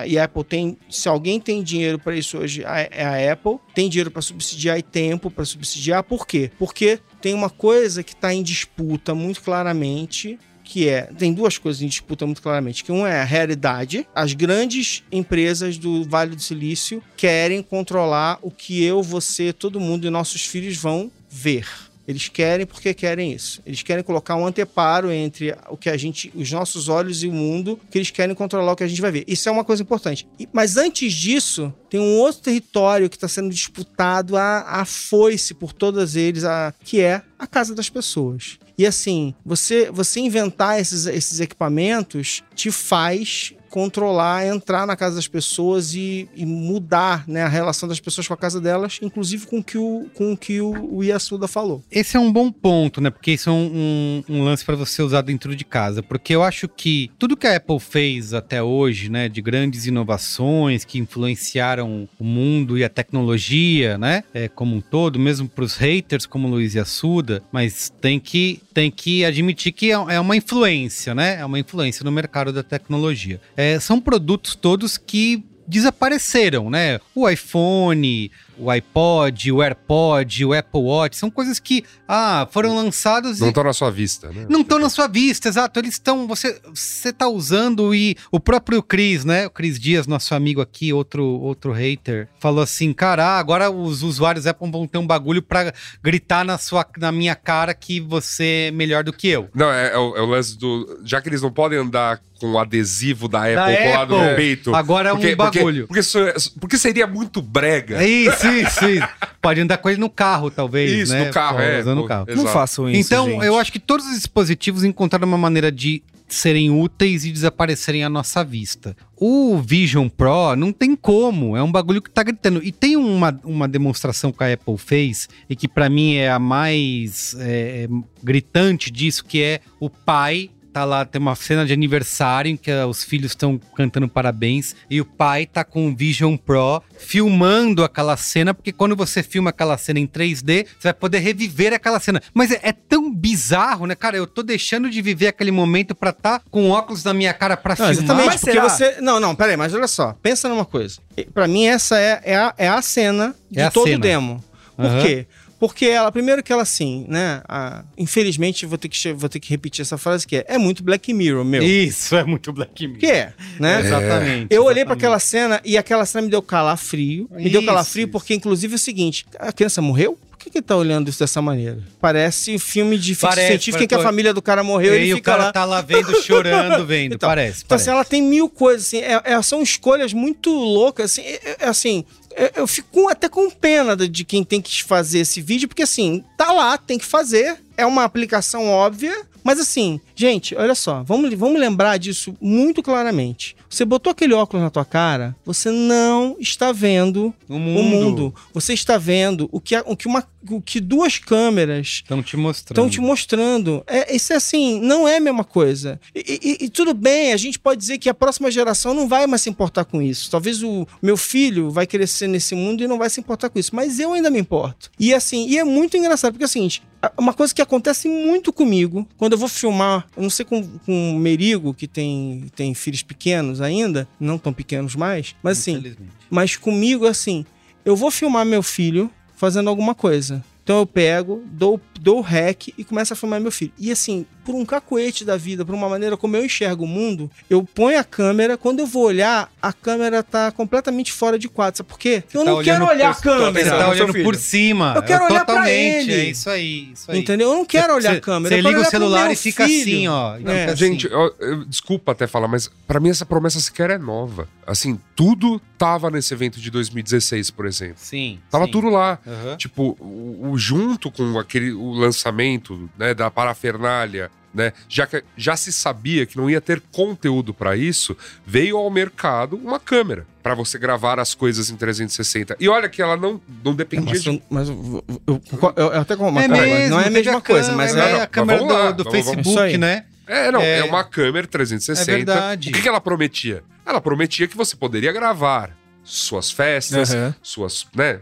E a Apple tem. Se alguém tem dinheiro para isso hoje, é a Apple. Tem dinheiro para subsidiar e tempo para subsidiar. Por quê? Porque tem uma coisa que está em disputa muito claramente. Que é, tem duas coisas em disputa muito claramente. Que um é a realidade. As grandes empresas do Vale do Silício querem controlar o que eu, você, todo mundo e nossos filhos vão ver. Eles querem porque querem isso. Eles querem colocar um anteparo entre o que a gente, os nossos olhos e o mundo, que eles querem controlar o que a gente vai ver. Isso é uma coisa importante. E- mas antes disso, tem um outro território que está sendo disputado a, a foice por todas eles, a, que é a casa das pessoas. E assim, você, você inventar esses, esses equipamentos te faz controlar, entrar na casa das pessoas e, e mudar né, a relação das pessoas com a casa delas, inclusive com o que o, com que o, o Yasuda falou. Esse é um bom ponto, né? Porque isso é um, um- um lance para você usar dentro de casa. Porque eu acho que tudo que a Apple fez até hoje, né, de grandes inovações que influenciaram o mundo e a tecnologia, né, é, como um todo, mesmo para os haters como Luiz Assuda, mas tem que, tem que admitir que é, é uma influência, né? É uma influência no mercado da tecnologia. É, são produtos todos que desapareceram, né? O iPhone, o iPod, o AirPod, o Apple Watch, são coisas que, ah, foram lançados Não e estão na sua vista, né? não estão na sua vista, exato. Eles estão. Você, você tá usando e o próprio Cris, né? O Cris Dias, nosso amigo aqui, outro, outro hater, falou assim: cara, ah, agora os usuários Apple vão ter um bagulho pra gritar na, sua, na minha cara que você é melhor do que eu. Não, é, é o, é o lance do. Já que eles não podem andar com o adesivo da Apple Da colado Apple. no peito. Agora é um porque, bagulho. Porque, porque, isso- porque seria muito brega. É isso, isso, isso. Pode andar com ele no carro, talvez. Isso, né? no carro, Pô, é. No carro. Não façam isso. Então, gente. eu acho que todos os dispositivos encontraram uma maneira de serem úteis e desaparecerem à nossa vista. O Vision Pro não tem como, é um bagulho que tá gritando. E tem uma, uma demonstração que a Apple fez, e que pra mim é a mais é, gritante disso, que é o pai tá lá, tem uma cena de aniversário em que ah, os filhos estão cantando parabéns e o pai tá com o Vision Pro filmando aquela cena, porque quando você filma aquela cena em 3D, você vai poder reviver aquela cena. Mas é, é tão bizarro, né, cara? Eu tô deixando de viver aquele momento pra tá com óculos na minha cara pra Não, filmar. exatamente, Mas porque será? você. Não, não, peraí, mas olha só. Pensa numa coisa. Pra mim, essa é, é, a, é a cena de É a todo cena. o demo. Por Aham. quê? Porque ela, primeiro que ela assim, né? a- infelizmente, vou ter, que, vou ter que repetir essa frase que é: é muito Black Mirror, meu. Isso é muito Black Mirror. Que é, né? Exatamente. Eu olhei pra exatamente. aquela cena e aquela cena me deu calafrio. Me deu Isso, calafrio isso. porque, inclusive, é o seguinte: a criança morreu? Por que, que ele tá olhando isso dessa maneira? Parece filme de ficção Parece, científica em que a família do cara morreu E e aí ele o fica cara lá. tá lá vendo, chorando, vendo. Então, parece. Então, parece. assim, ela tem mil coisas, assim, é- é- são escolhas muito loucas, assim, é- é- assim, é- eu fico até com pena de quem tem que fazer esse vídeo, porque assim, tá lá, tem que fazer, é uma aplicação óbvia, mas assim, gente, olha só, vamos, vamos lembrar disso muito claramente. Você botou aquele óculos na tua cara, você não está vendo o o mundo. Você está vendo o que, o que, uma, o que duas câmeras Estão te mostrando. Estão te mostrando. É, isso é assim, não é a mesma coisa. E, e- e tudo bem, a gente pode dizer que a próxima geração não vai mais se importar com isso. Talvez o meu filho vai crescer nesse mundo e não vai se importar com isso. Mas eu ainda me importo. E assim, e é muito engraçado, porque é o seguinte, uma coisa que acontece muito comigo, quando eu vou filmar, eu não sei com, com o Merigo, que tem, tem filhos pequenos ainda, não tão pequenos mais, mas assim, mas comigo, assim, eu vou filmar meu filho fazendo alguma coisa. Então eu pego, dou, dou o rec e começo a filmar meu filho. E assim, por um cacoete da vida, por uma maneira como eu enxergo o mundo, eu ponho a câmera, quando eu vou olhar, a câmera tá completamente fora de quadro. Sabe por quê? Eu tá não quero olhar a por- Você câmera. tá olhando por cima. Eu quero É olhar pra totalmente, ele. É isso aí, isso aí. Entendeu? Eu não quero olhar Você- a câmera. Você eu liga o celular e fica filho. assim, ó. É. fica Gente, assim. eu- eu- desculpa até falar, mas pra mim essa promessa sequer é nova. Assim, tudo tava nesse evento de 2016, por exemplo. Sim. Tava sim. tudo lá. Aham. Tipo, o, o- junto com aquele o lançamento, né, da parafernália, né, já que já se sabia que não ia ter conteúdo pra isso, veio ao mercado uma câmera pra você gravar as coisas em 360. E olha que ela não não dependia Mas, de eu- mas eu, eu- eu- eu até como É mesmo, não é a mesma coisa, câmera, mas é, é, não, a câmera vamos lá, do, do vamos- vamos-. Facebook, né? É, não, É. é, uma câmera 360. É verdade. O que, que ela prometia? Ela prometia que você poderia gravar suas festas, Aham. suas, né,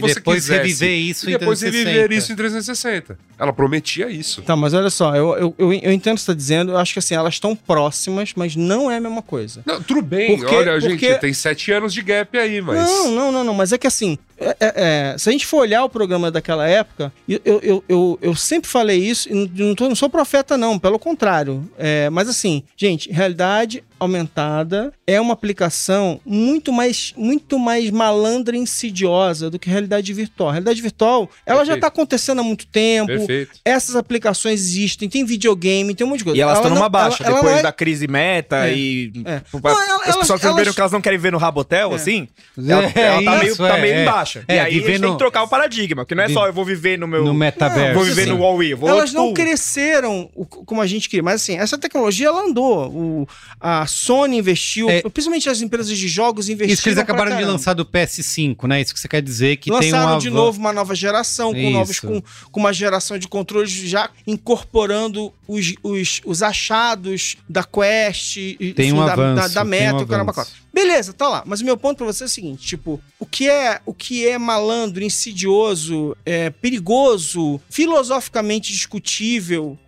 que e você depois quisesse. reviver isso e em depois 360. reviver isso em 360. Ela prometia isso. Tá, mas olha só, eu, eu, eu, eu entendo o que você tá dizendo, eu acho que assim, elas estão próximas, mas não é a mesma coisa. Não, tudo bem, Porque- olha, porque- gente, tem sete anos de gap aí, mas. Não, não, não, não, mas é que assim, é- é- é, se a gente for olhar o programa daquela época, eu, eu, eu, eu, eu sempre falei isso, e não, não, tô- não sou profeta não, pelo contrário, É, mas assim, gente, realidade aumentada é uma aplicação muito mais, muito mais malandra e insidiosa do que realidade virtual. A realidade virtual, ela já Perfeito. tá acontecendo há muito tempo, Perfeito. essas aplicações existem, tem videogame, tem um monte de coisa. E elas Ela estão numa baixa, ela- ela depois não é- da crise meta É. e. É. Não, ela- as pessoas perceberam elas- que elas não querem ver no Rabotel, É. assim. Ela, É, ela tá, meio, tá meio é. embaixo. É, e aí a gente tem que trocar o paradigma, porque não é só eu vou viver no meu. No metaverso. vou viver sim. no Huawei. Vou, elas não cresceram como a gente queria. Mas assim, essa tecnologia ela andou. O, a Sony investiu, É. principalmente as empresas de jogos investiram. Isso que eles acabaram de lançar do PS5, né? Isso que você quer dizer que tem Lançaram uma de novo uma nova geração, com, Isso. novos, com, com uma geração de controles já incorporando os, os, os achados da Quest, e, Tem um da, avanço, da, da tem Meta, um o caramba. Beleza, tá lá. Mas o meu ponto pra você é o seguinte: tipo, o que é, o que é malandro, insidioso, é, perigoso, filosoficamente discutível,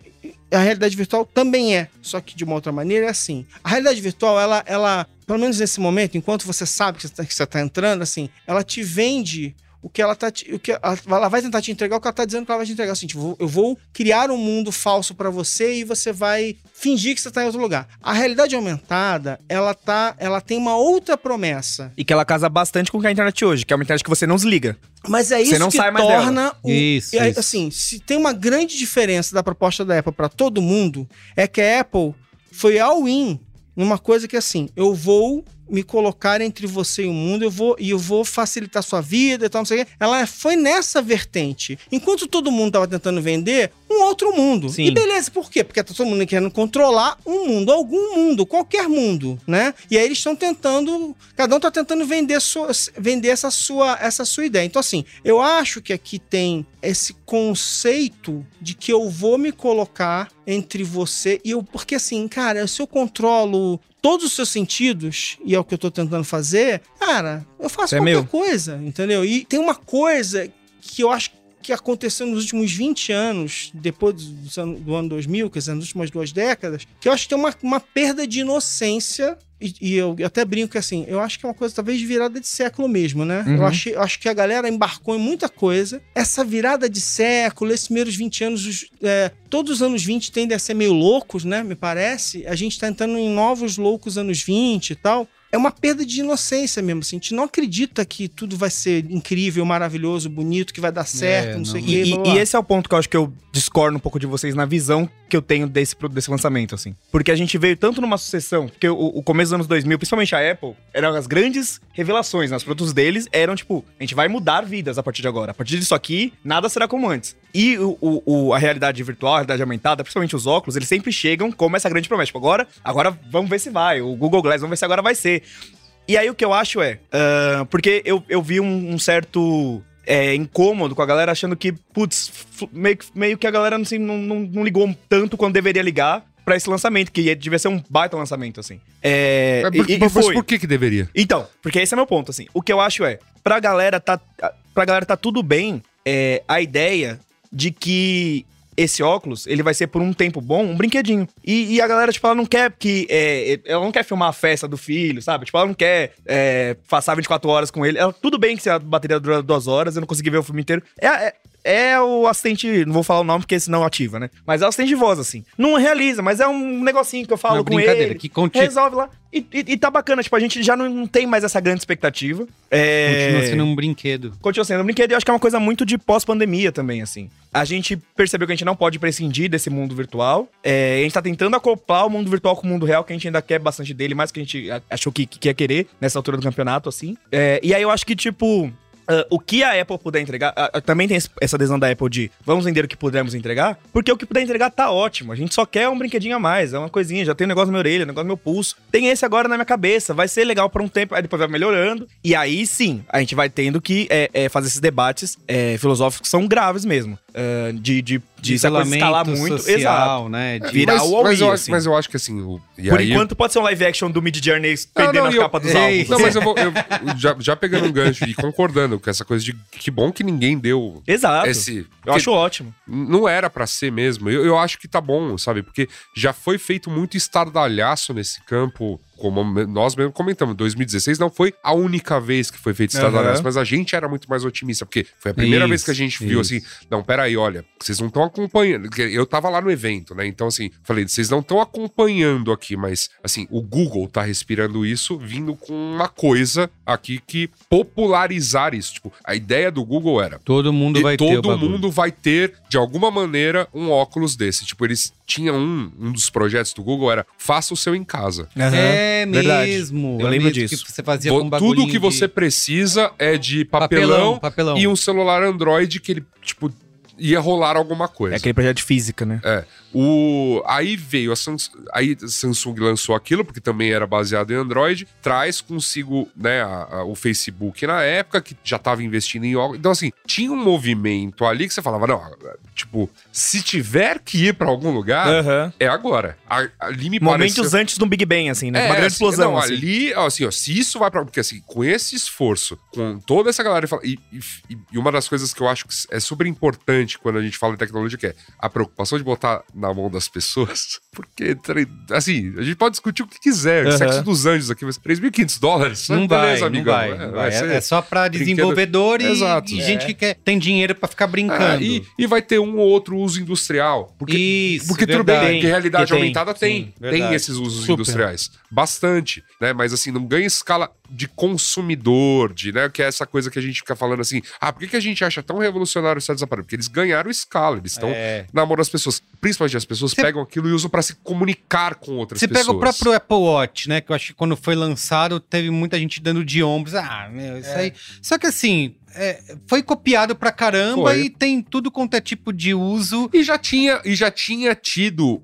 a realidade virtual também é. Só que de uma outra maneira é assim. A realidade virtual, ela, ela pelo menos nesse momento, enquanto você sabe que você tá, você tá entrando, assim, ela te vende o que ela tá te- o que ela, ela vai tentar te entregar o que ela tá dizendo que ela vai te entregar assim, tipo, eu vou criar um mundo falso pra você e você vai fingir que você tá em outro lugar. A realidade aumentada, ela tá, ela tem uma outra promessa. E que ela casa bastante com o que é a internet hoje, que é uma internet que você não desliga. Mas é Você isso não que sai mais torna o Isso, e aí, isso. assim, se tem uma grande diferença da proposta da Apple pra todo mundo, é que a Apple foi all-in numa coisa que assim, eu vou me colocar entre você e o mundo, eu vou e eu vou facilitar sua vida e tal, não sei o quê. Ela foi nessa vertente. Enquanto todo mundo tava tentando vender um outro mundo. Sim. E beleza, por quê? Porque tá todo mundo querendo controlar um mundo, algum mundo, qualquer mundo, né? E aí eles estão tentando, cada um tá tentando vender, sua, vender essa, sua, essa sua ideia. Então, assim, eu acho que aqui tem esse conceito de que eu vou me colocar entre você e eu. Porque, assim, cara, se eu controlo todos os seus sentidos, e é o que eu tô tentando fazer, cara, eu faço É qualquer meu. coisa, entendeu? E tem uma coisa que eu acho que aconteceu nos últimos 20 anos, depois do ano, do ano 2000, quer dizer, nas últimas duas décadas, que eu acho que tem uma, uma perda de inocência. E, e eu até brinco que assim, eu acho que é uma coisa talvez de virada de século mesmo, né? Uhum. Eu, achei, eu acho que a galera embarcou em muita coisa. Essa virada de século, esses primeiros 20 anos, os- é, todos os anos 20 tendem a ser meio loucos, né? Me parece. A gente tá entrando em novos loucos anos 20 e tal. É uma perda de inocência mesmo, assim. A gente não acredita que tudo vai ser incrível, maravilhoso, bonito, que vai dar certo, não, sei o quê. E, e- esse é o ponto que eu acho que eu discordo um pouco de vocês na visão que eu tenho desse, desse lançamento, assim. Porque a gente veio tanto numa sucessão, porque o, o começo dos anos 2000, principalmente a Apple, eram as grandes revelações, né? Os produtos deles eram tipo, a gente vai mudar vidas a partir de agora. A partir disso aqui, nada será como antes. E o, o- a realidade virtual, a realidade aumentada, principalmente os óculos, eles sempre chegam como essa grande promessa. Tipo, agora, agora vamos ver se vai. O Google Glass, vamos ver se agora vai ser. E aí o que eu acho é. ah, porque eu, eu vi um, um certo. É, incômodo com a galera achando que, putz, meio, que- meio que a galera não, se- não, não, não ligou tanto quando deveria ligar pra esse lançamento, que devia ser um baita lançamento, assim. É, Mas por, e, e mas foi. por que que deveria? Então, porque esse é meu ponto, assim. O que eu acho é, pra galera tá, pra galera tá tudo bem, é, a ideia de que esse óculos, ele vai ser por um tempo bom, um brinquedinho. E, e a galera, tipo, ela não quer que... é, ela não quer filmar a festa do filho, sabe? Tipo, ela não quer é, passar 24 horas com ele. Ela- tudo bem que se a bateria dura duas horas, eu não consegui ver o filme inteiro. É, é, é o assistente... Não vou falar o nome porque senão ativa, né? Mas é o assistente de voz, assim. Não realiza, mas é um negocinho que eu falo Uma com ele. que continua, Resolve lá. E, e- e tá bacana, tipo, a gente já não, não tem mais essa grande expectativa. É... continua sendo um brinquedo. Continua sendo um brinquedo e eu acho que é uma coisa muito de pós-pandemia também, assim. A gente percebeu que a gente não pode prescindir desse mundo virtual. É, a gente tá tentando acoplar o mundo virtual com o mundo real, que a gente ainda quer bastante dele, mais que a gente achou que, que ia querer nessa altura do campeonato, assim. É, e aí eu acho que, tipo. Ah, o que a Apple puder entregar, ah, também tem essa adesão da Apple de vamos vender o que pudermos entregar, porque o que puder entregar tá ótimo. A gente só quer um brinquedinho a mais, é uma coisinha, já tem um negócio na minha orelha, um negócio no meu pulso. Tem esse agora na minha cabeça, vai ser legal por um tempo, aí depois vai melhorando. E aí sim, a gente vai tendo que é, é, fazer esses debates é, filosóficos que são graves mesmo. Ah, de, de, de, coisa escalar muito. Exato. social, né? De- Virar mas, o Huawei, mas, eu, assim. mas eu acho que assim. o- e Por aí- enquanto pode ser um live action do Mid Journey perdendo não, a eu- capa dos Ei, álbuns. Não, mas eu vou. eu- já, já pegando um gancho e concordando com essa coisa de que bom que ninguém deu Exato. esse. Eu acho ótimo. Não era pra ser mesmo. Eu, eu acho que tá bom, sabe? Porque já foi feito muito estardalhaço nesse campo. Como nós mesmo comentamos, 2016 não foi a única vez que foi feito estardalhaço, Aham. mas a gente era muito mais otimista, porque foi a primeira Isso, vez que a gente viu isso. assim, não, peraí, olha, vocês não estão acompanhando. Eu tava lá no evento, né? Então, assim, falei, vocês não estão acompanhando aqui, mas, assim, o Google tá respirando isso, vindo com uma coisa aqui que popularizar isso. Tipo, a ideia do Google era. Todo mundo vai ter o todo mundo vai ter, de alguma maneira, um óculos desse. Tipo, eles tinham um, um dos projetos do Google era faça o seu em casa. É Verdade. mesmo. Eu é lembro mesmo disso. Que você fazia Vo- com um Tudo que você de- precisa é de papelão, papelão, papelão. e um celular Android que ele, tipo, ia rolar alguma coisa. É aquele projeto de física, né? É. O... Aí veio a Samsung. Aí a Samsung lançou aquilo, porque também era baseado em Android. Traz consigo né, a- a- o Facebook na época, que já estava investindo em óculos. Então, assim, tinha um movimento ali que você falava: não, tipo, se tiver que ir para algum lugar, Aham. é agora. A- Ali me Momentos pareceu... antes do Big Bang, assim, né? É, Uma grande assim, explosão, Não, assim. ali, ó, assim, ó, se isso vai pra. Porque assim, com esse esforço, com toda essa galera. E, e, e uma das coisas que eu acho que é super importante importante quando a gente fala em tecnologia, que é a preocupação de botar na mão das pessoas. Porque, assim, a gente pode discutir o que quiser. Aham. Sexo dos anjos aqui, mas 3.500 dólares? Não Beleza, vai, amigão. não vai, É, não vai. É, é só pra brinquedo- desenvolvedor e, e É. gente que quer, tem dinheiro pra ficar brincando. Ah, e, e vai ter um ou outro uso industrial. Porque, Isso, porque tudo bem, que realidade Que tem, aumentada tem. sim, tem verdade. esses usos Super. industriais. Bastante, né? Mas assim, não ganha escala de consumidor, de, né? Que é essa coisa que a gente fica falando assim. Ah, por que, que a gente acha tão revolucionário certos aparelhos? Porque eles ganharam escala, eles estão É. na mão das pessoas. Principalmente as pessoas Você- pegam aquilo e usam pra se comunicar com outras Você pessoas. pega o próprio Apple Watch, né? Que eu acho que quando foi lançado, teve muita gente dando de ombros. Ah, meu, isso aí. Só que assim, é, foi copiado pra caramba Foi. e tem tudo quanto é tipo de uso. E já tinha, e já tinha tido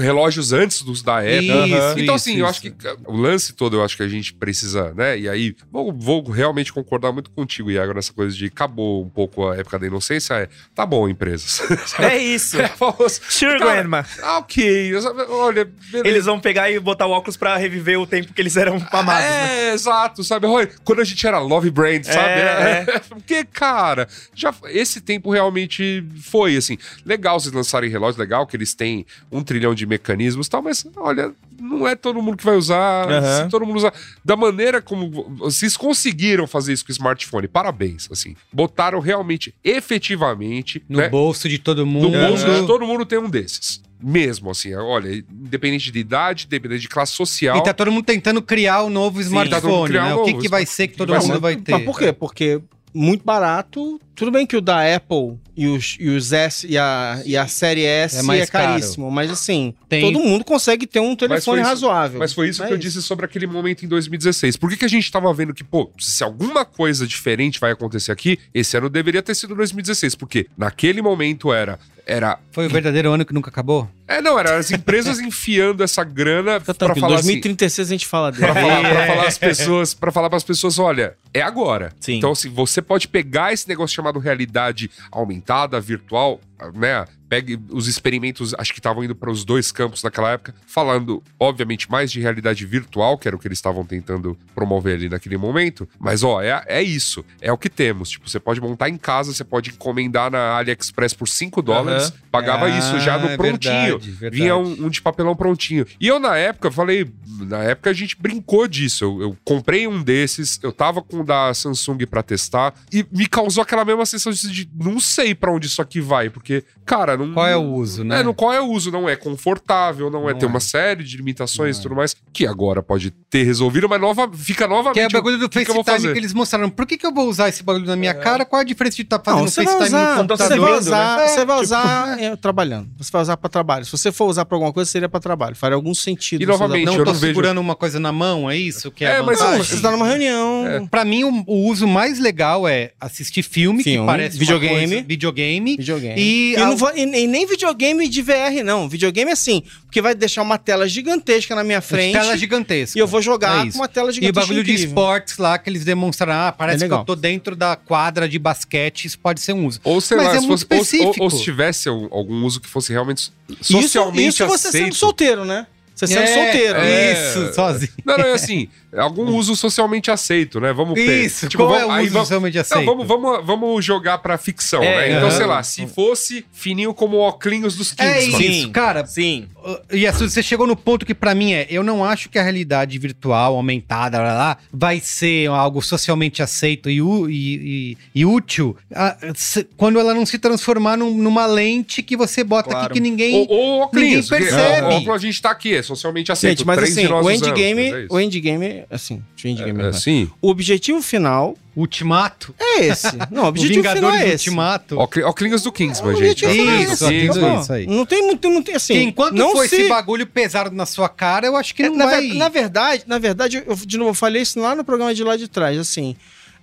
relógios antes dos da Apple. Isso, então, isso, assim, eu isso. acho que o lance todo, eu acho que a gente precisa, né? E aí, vou, vou realmente concordar muito contigo, Iago, nessa coisa de acabou um pouco a época da inocência. É, tá bom, empresas. É isso. É, famoso. Sure, Cara, grandma. Ah, ok. Olha, beleza. Eles vão pegar e botar o óculos pra reviver o tempo que eles eram famados. né? É, exato, sabe? Quando a gente era Love Brand, sabe? É, Porque, cara, já esse tempo realmente foi, assim. Legal vocês lançarem relógio, legal que eles têm um trilhão de mecanismos e tal, mas, olha, não é todo mundo que vai usar. Aham. Se todo mundo usar. Da maneira como vocês conseguiram fazer isso com o smartphone, parabéns, assim. Botaram realmente, efetivamente, No né? bolso de todo No mundo. bolso de todo mundo tem um desses. Mesmo, assim, olha, independente de idade, independente de classe social. E tá todo mundo tentando criar o novo tá smartphone, criar né? um o que, que vai ser que todo vai mundo ser- vai ter. Mas por quê? Porque muito barato. Tudo bem que o da Apple e os, e os S e a, e a série S É é, mais caro. caríssimo. Mas assim, Tem- todo mundo consegue ter um telefone isso- razoável. Mas foi isso É que eu disse sobre aquele momento em 2016. Por que, que a gente tava vendo que, pô, se alguma coisa diferente vai acontecer aqui, esse ano deveria ter sido 2016. Porque naquele momento era. Era. Foi o verdadeiro ano que nunca acabou? É, não, era as empresas enfiando essa grana pra tranquilo, falar assim. 2036 a gente fala dele. Pra falar, pra falar as pessoas, para falar para as pessoas, olha, é agora. Sim. Então, assim, você pode pegar esse negócio chamado realidade aumentada, virtual, né? Pegue os experimentos, acho que estavam indo para os dois campos naquela época, falando, obviamente, mais de realidade virtual, que era o que eles estavam tentando promover ali naquele momento. Mas, ó, é, é isso. É o que temos. Tipo, você pode montar em casa, você pode encomendar na AliExpress por 5 dólares. Pagava Ah, isso já no é prontinho. verdade, verdade. Vinha um, um de papelão prontinho. E eu, na época, falei, na época a gente brincou disso. Eu, eu comprei um desses, eu tava com o da Samsung pra testar, e me causou aquela mesma sensação de não sei pra onde isso aqui vai, porque, cara, não. Qual é o uso, né? É, não, qual é o uso? Não é confortável, não, é Não ter é. uma série de limitações e tudo mais, que agora pode ter resolvido, mas nova, fica novamente. Que é o bagulho do que que FaceTime que, fazer? eles mostraram. Por que, que eu vou usar esse bagulho na minha cara? Qual a diferença de estar fazendo Não, você vai FaceTime usar, no computador? você vai usar, né? você vai É, usar é, trabalhando. Você vai usar pra trabalho. Se você for usar pra alguma coisa, seria pra trabalho. Faria algum sentido. E novamente, Não eu tô não vejo- segurando uma coisa na mão, é isso que é, É, mas Não, vantagem? você tá numa reunião. Pra mim, o, o uso mais legal é assistir filme, que Filme, parece uma videogame. coisa- videogame. Videogame. E E, a- não vai- e- nem videogame de VR, não. Videogame é assim, porque vai deixar uma tela gigantesca na minha frente. Tela gigantesca. E eu vou jogar É isso. com uma tela E o gigantesca. bagulho de incrível. esportes lá que eles demonstraram, ah, parece É que eu tô dentro da quadra de basquete, isso pode ser um uso. Ou sei Mas lá, é se muito fosse, ou- ou, específico. ou se tivesse algum uso que fosse realmente Isso, socialmente isso você aceito. sendo solteiro, né? Você sendo É, solteiro. é. Isso, sozinho. Não, não, é assim, algum uso socialmente aceito, né? Vamos Isso, qual é o aí uso vamos- socialmente Não, aceito? vamos, vamos, vamos jogar pra ficção, É, né? Então, sei lá, se fosse fininho como o óculos dos É Kingsman. isso, Sim. cara. Sim. Uh, E assim, você chegou no ponto que pra mim é, eu não acho que a realidade virtual aumentada lá, lá, vai ser algo socialmente aceito e, e- e- e útil ah, se- quando ela não se transformar num- numa lente que você bota Claro. aqui que ninguém... Ou, ou óculos. Ninguém percebe. O óculos a gente tá aqui, é socialmente aceito. Gente, mas assim, nós o endgame, mas é isso. o endgame, assim, o endgame, É, sim. o objetivo final Ultimato. é esse. Não, o O objetivo final é esse. Ultimato. Óculos do Kingsman, O gente. final é Isso, isso, isso aí. Não tem muito, não tem assim. que enquanto não for se... esse bagulho pesado na sua cara, eu acho que É, não na, vai... ver- na verdade, na verdade, eu de novo eu falei isso lá no programa de lá de trás, assim.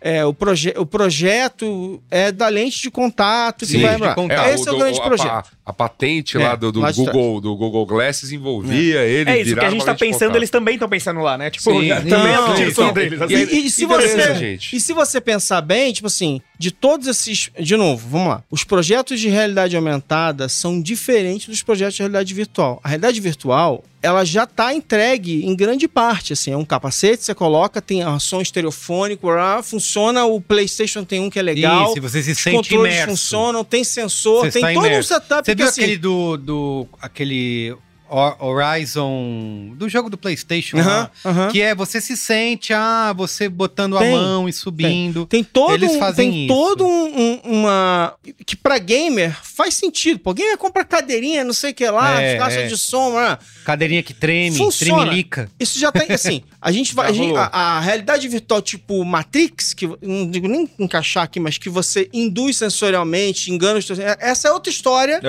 É, o, proje o projeto é da lente de contato Sim, que vai de contato. Esse é o do- grande a, projeto. A, a patente É, lá do, do lá Google, do Google Glasses envolvia ele. É isso que a gente tá de pensando, eles também estão pensando lá, né? Tipo, Sim. também é a deles. assim. E, e se E beleza, você, gente. e se você pensar bem, tipo assim, de todos esses. De novo, vamos lá. Os projetos de realidade aumentada são diferentes dos projetos de realidade virtual. A realidade virtual, ela já está entregue em grande parte. Assim, é um capacete, você coloca, tem um som estereofônico, ah, funciona. O PlayStation tem um que é legal. Isso, você se Os sente controles imerso. funcionam, tem sensor, Você tem todo um imerso. setup Você que viu assim, aquele do, do. aquele. Hor- Horizon. Do jogo do PlayStation Aham, lá. aham. Que é você se sente, ah, você botando Tem, a mão e subindo. Tem todo, Eles um, fazem tem isso. todo um, um- uma que pra gamer faz sentido. Pô, gamer compra cadeirinha, não sei o que lá, É, caixa é. de som, ah. Cadeirinha que treme, Funciona. tremelica. Isso já tem assim. A gente vai, a, gente- a- a realidade virtual tipo Matrix, que não digo nem encaixar aqui, mas que você induz sensorialmente, engana os teus, é- essa é outra história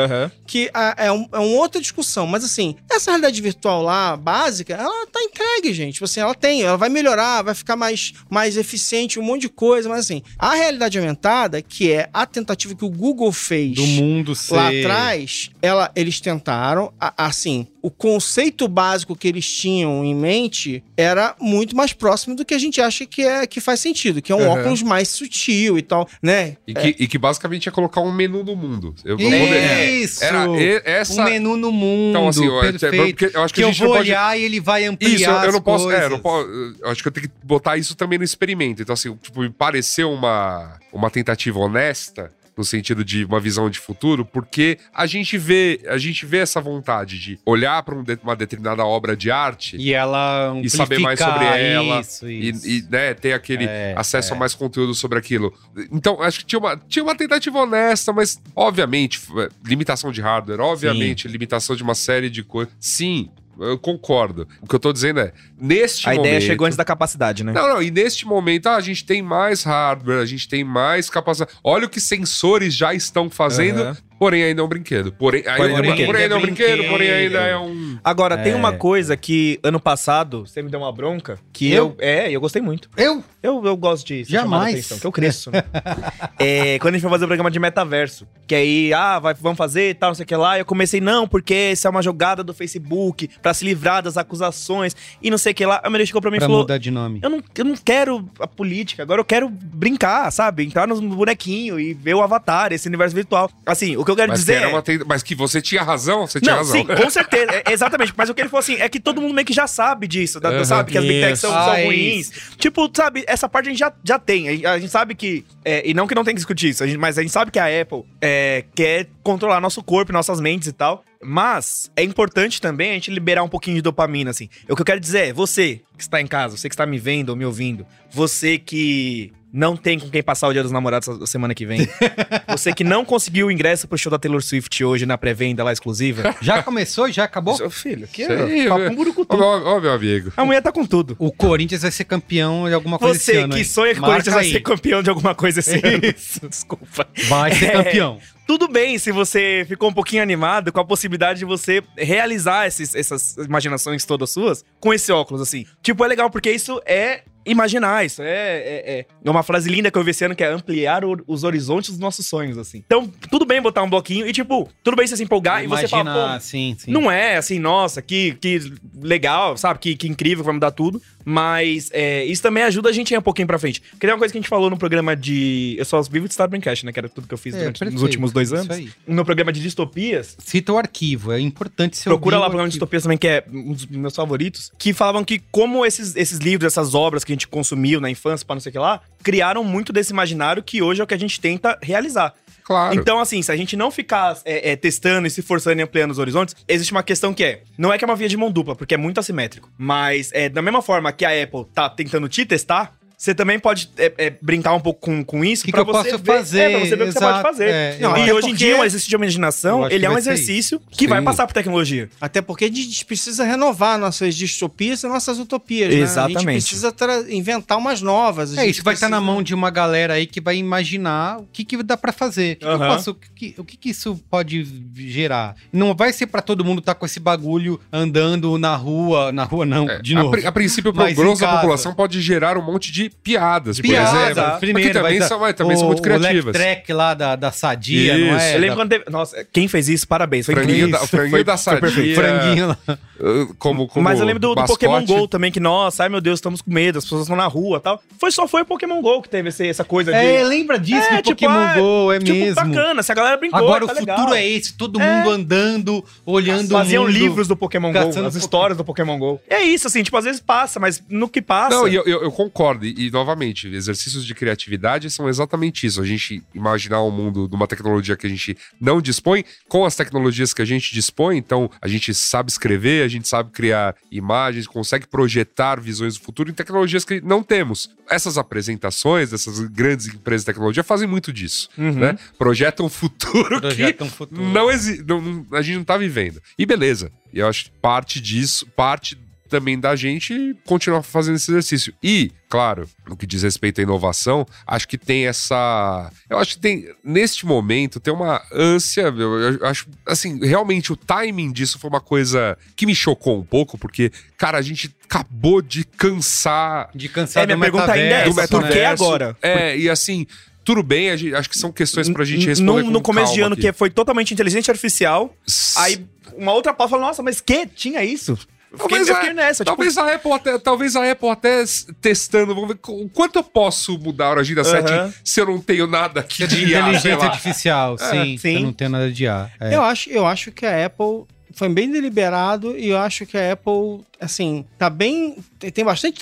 que ah, é, um, é uma outra discussão. Mas assim, essa realidade virtual lá, básica, ela tá entregue, gente. Tipo assim, ela tem, ela vai melhorar, vai ficar mais, mais eficiente, um monte de coisa. Mas assim, a realidade aumentada, que é a tentativa que o Google fez Do mundo ser. lá atrás, ela, eles tentaram, a- assim, o conceito básico que eles tinham em mente era muito mais próximo do que a gente acha que, é, que faz sentido, que é um Uhum. óculos mais sutil e tal, né? E que, e que basicamente ia colocar um menu no mundo. Eu Isso! Era essa. Um menu no mundo. Então, assim, eu- perfeito. porque eu acho que que a eu vou pode- olhar e ele vai ampliar Isso, eu, eu não as posso. É, eu não posso. Eu acho que eu tenho que botar isso também no experimento. Então, assim, tipo, me pareceu uma, uma tentativa honesta. No sentido de uma visão de futuro, porque a gente vê, a gente vê essa vontade de olhar para uma determinada obra de arte E ela e saber mais sobre ela Isso, e, isso. e, né, ter aquele É, acesso é. a mais conteúdo sobre aquilo. Então, acho que tinha uma, tinha uma tentativa honesta, mas, obviamente, é, limitação de hardware, obviamente, limitação de uma série de coisas. Sim, eu concordo. O que eu tô dizendo é, neste A momento... ideia chegou antes da capacidade, né? Não, não, e neste momento ah, a gente tem mais hardware, a gente tem mais capacidade. Olha o que sensores já estão fazendo, Aham. Porém ainda é um brinquedo. Porém, Porém, é um porém, brinquedo. ainda é um brinquedo, porém ainda é um. Agora, tem É. uma coisa que ano passado você me deu uma bronca que Eu? eu. é, eu gostei muito. Eu? Eu, eu gosto de ser chamado a Jamais. atenção, que eu cresço, né? é, quando a gente foi fazer o programa de metaverso, que aí, ah, vai, vamos fazer e tal, não sei o que lá, eu comecei, não, porque isso é uma jogada do Facebook pra se livrar das acusações e não sei o que lá. A mulher chegou pra mim e Pra falou: mudar de nome. eu não, eu não quero a política, agora eu quero brincar, sabe? Entrar no bonequinho e ver o avatar, esse universo virtual. Assim, o que eu quero Mas, dizer. que era é- mas que você tinha razão, você tinha não, razão. sim, com certeza. É, exatamente. Mas o que ele falou assim é que todo mundo meio que já sabe disso, da- Aham. sabe? Que as Big Techs são, Isso. são ruins. Tipo, sabe, essa parte a gente já, já tem. A gente, a gente sabe que. é, e não que não tem que discutir isso, a gente- mas a gente sabe que a Apple é, quer controlar nosso corpo, nossas mentes e tal. Mas é importante também a gente liberar um pouquinho de dopamina, assim. O que eu quero dizer é, você que está em casa, você que está me vendo ou me ouvindo, você que não tem com quem passar o dia dos namorados a semana que vem, você que não conseguiu o ingresso pro show da Taylor Swift hoje na pré-venda lá exclusiva, Já começou? Já acabou? seu filho, que Sei, é papo um burucutu. Ó, ó, meu amigo. A mulher tá com tudo. O Corinthians vai ser campeão de alguma coisa esse Você ano. que hein? sonha que o Corinthians vai aí. ser campeão de alguma coisa assim. Isso, desculpa. Vai ser É. campeão. Tudo bem se você ficou um pouquinho animado com a possibilidade de você realizar esses- essas imaginações todas suas com esse óculos, assim. Tipo, é legal porque isso é imaginar, isso é, é, é- é uma frase linda que eu vi esse ano que é ampliar os horizontes dos nossos sonhos, assim. Então, tudo bem botar um bloquinho e, tipo, tudo bem você se empolgar e você fala, pô, sim, sim. Não é assim, nossa, que, que legal, sabe? Que, que incrível, que vai mudar tudo. Mas é, isso também ajuda a gente a ir um pouquinho pra frente. Porque tem uma coisa que a gente falou no programa de. Eu só vivo de Star Braincast, né? Que era tudo que eu fiz É, durante perfeito, os últimos dois anos. No programa de distopias. Cita o arquivo, é importante você Procura lá o programa de distopias também, que é um dos meus favoritos. Que falavam que como esses, esses livros, essas obras que a gente consumiu na infância, pra não sei o que lá, criaram muito desse imaginário que hoje é o que a gente tenta realizar. Claro. Então, assim, se a gente não ficar é, é, testando e se forçando e ampliando os horizontes, existe uma questão que é: não é que é uma via de mão dupla, porque é muito assimétrico. Mas, é, da mesma forma que a Apple tá tentando te testar, você também pode é, é, brincar um pouco com, com isso Que pra que eu você posso ver, fazer? É, pra você ver o que você pode fazer. é. Não, e hoje em dia, um exercício de imaginação, que ele é um exercício que Sim. vai passar por tecnologia. Até porque a gente precisa renovar nossas distopias e nossas utopias, né? A gente Exatamente. precisa inventar umas novas. a É, isso vai estar na precisa- mão de uma galera aí que vai imaginar o que, que dá pra fazer. O, que, que eu Aham. posso- o que, que- o que, que isso pode gerar? Não vai ser pra todo mundo estar com esse bagulho andando na rua, na rua não, É, de a, novo. pri- a princípio, para da população pode gerar um monte de piadas, por Piada, exemplo. primeiro, que também vai- são, mas também o, são muito O criativas. track lá da, da Sadia, não é? Eu lembro Da- quando teve. Nossa, quem fez isso, parabéns. Foi Franguinho incrível. da, o franguinho Foi- da foi perfeito. Sadia. Franguinho lá. uh, Como, como Mas eu lembro do, do. Pokémon GO também, que, nossa, ai meu Deus, estamos com medo, as pessoas estão na rua e tal. Foi só foi o Pokémon GO que teve esse- essa coisa de. É, lembra disso É, tipo, Pokémon ah, GO, é tipo, mesmo. bacana, se a galera brincou, Agora tá o futuro legal. é esse, todo mundo andando, olhando Faziam o mundo. livros do Pokémon GO, as histórias do Pokémon GO. É isso, assim, tipo, às vezes passa, mas no que passa. Não, eu, eu, eu concordo. E, e, novamente, exercícios de criatividade são exatamente isso. A gente imaginar um mundo de uma tecnologia que a gente não dispõe, com as tecnologias que a gente dispõe. Então, a gente sabe escrever, a gente sabe criar imagens, consegue projetar visões do futuro em tecnologias que não temos. Essas apresentações dessas grandes empresas de tecnologia fazem muito disso. Né? Projetam um futuro Projetam que futuro. não existe. a gente não tá vivendo. E beleza. E eu acho que parte disso, parte também da gente continuar fazendo esse exercício. E, claro, no que diz respeito à inovação, acho que tem essa. Eu acho que tem, neste momento, tem uma ânsia. Eu, eu acho, assim, realmente o timing disso foi uma coisa que me chocou um pouco, porque, cara, a gente acabou de cansar De cansar É, minha do pergunta ainda é essa, por que agora? É, e assim. Tudo bem, gente- acho que são questões pra gente responder. No, com no começo de ano, aqui. que foi totalmente inteligência artificial, aí uma outra pauta falou, nossa, mas que? Tinha isso? Eu Fiquei, Talvez, eu a, fiquei nessa, tipo, talvez a Apple até, talvez a Apple até testando, vamos ver o quanto eu posso mudar a Agenda 7 Aham. se eu não tenho nada aqui de IA, Inteligência artificial, sim, sim. Eu não tenho nada de ar. É. Eu, acho, eu acho que a Apple foi bem deliberado e eu acho que a Apple, assim, tá bem. Tem, bastante.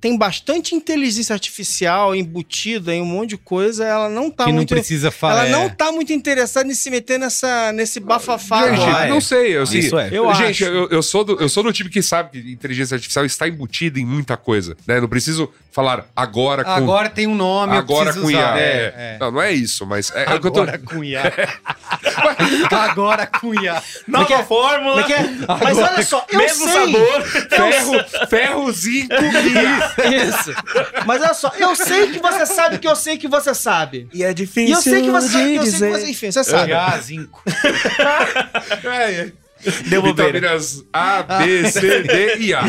Tem bastante inteligência artificial embutida em um monte de coisa. Ela não tá que não muito. precisa falar. ela não é. tá muito interessada em se meter nessa, nesse bafafá. Gente, agora. não sei, eu, assim, Isso é. Eu gente, acho. eu, eu sou do, eu sou do tipo que sabe que inteligência artificial está embutida em muita coisa, né? Não preciso falar agora com Agora tem um nome, agora com IA. É, É, é. Não, não é isso, mas é, é o que eu tô Agora com IA. Agora com IA. nova fórmula, Como é que é? Mas olha só, eu mesmo sei. sabor. ferro, ferro, zinco e Isso. Mas olha só, eu sei que você sabe que eu sei que você sabe. E é E difícil eu sei que você sabe que eu sei que você. Enfim, você sabe. IA, zinco. é, Deu bobeira. vitaminas A, B, C, D e A.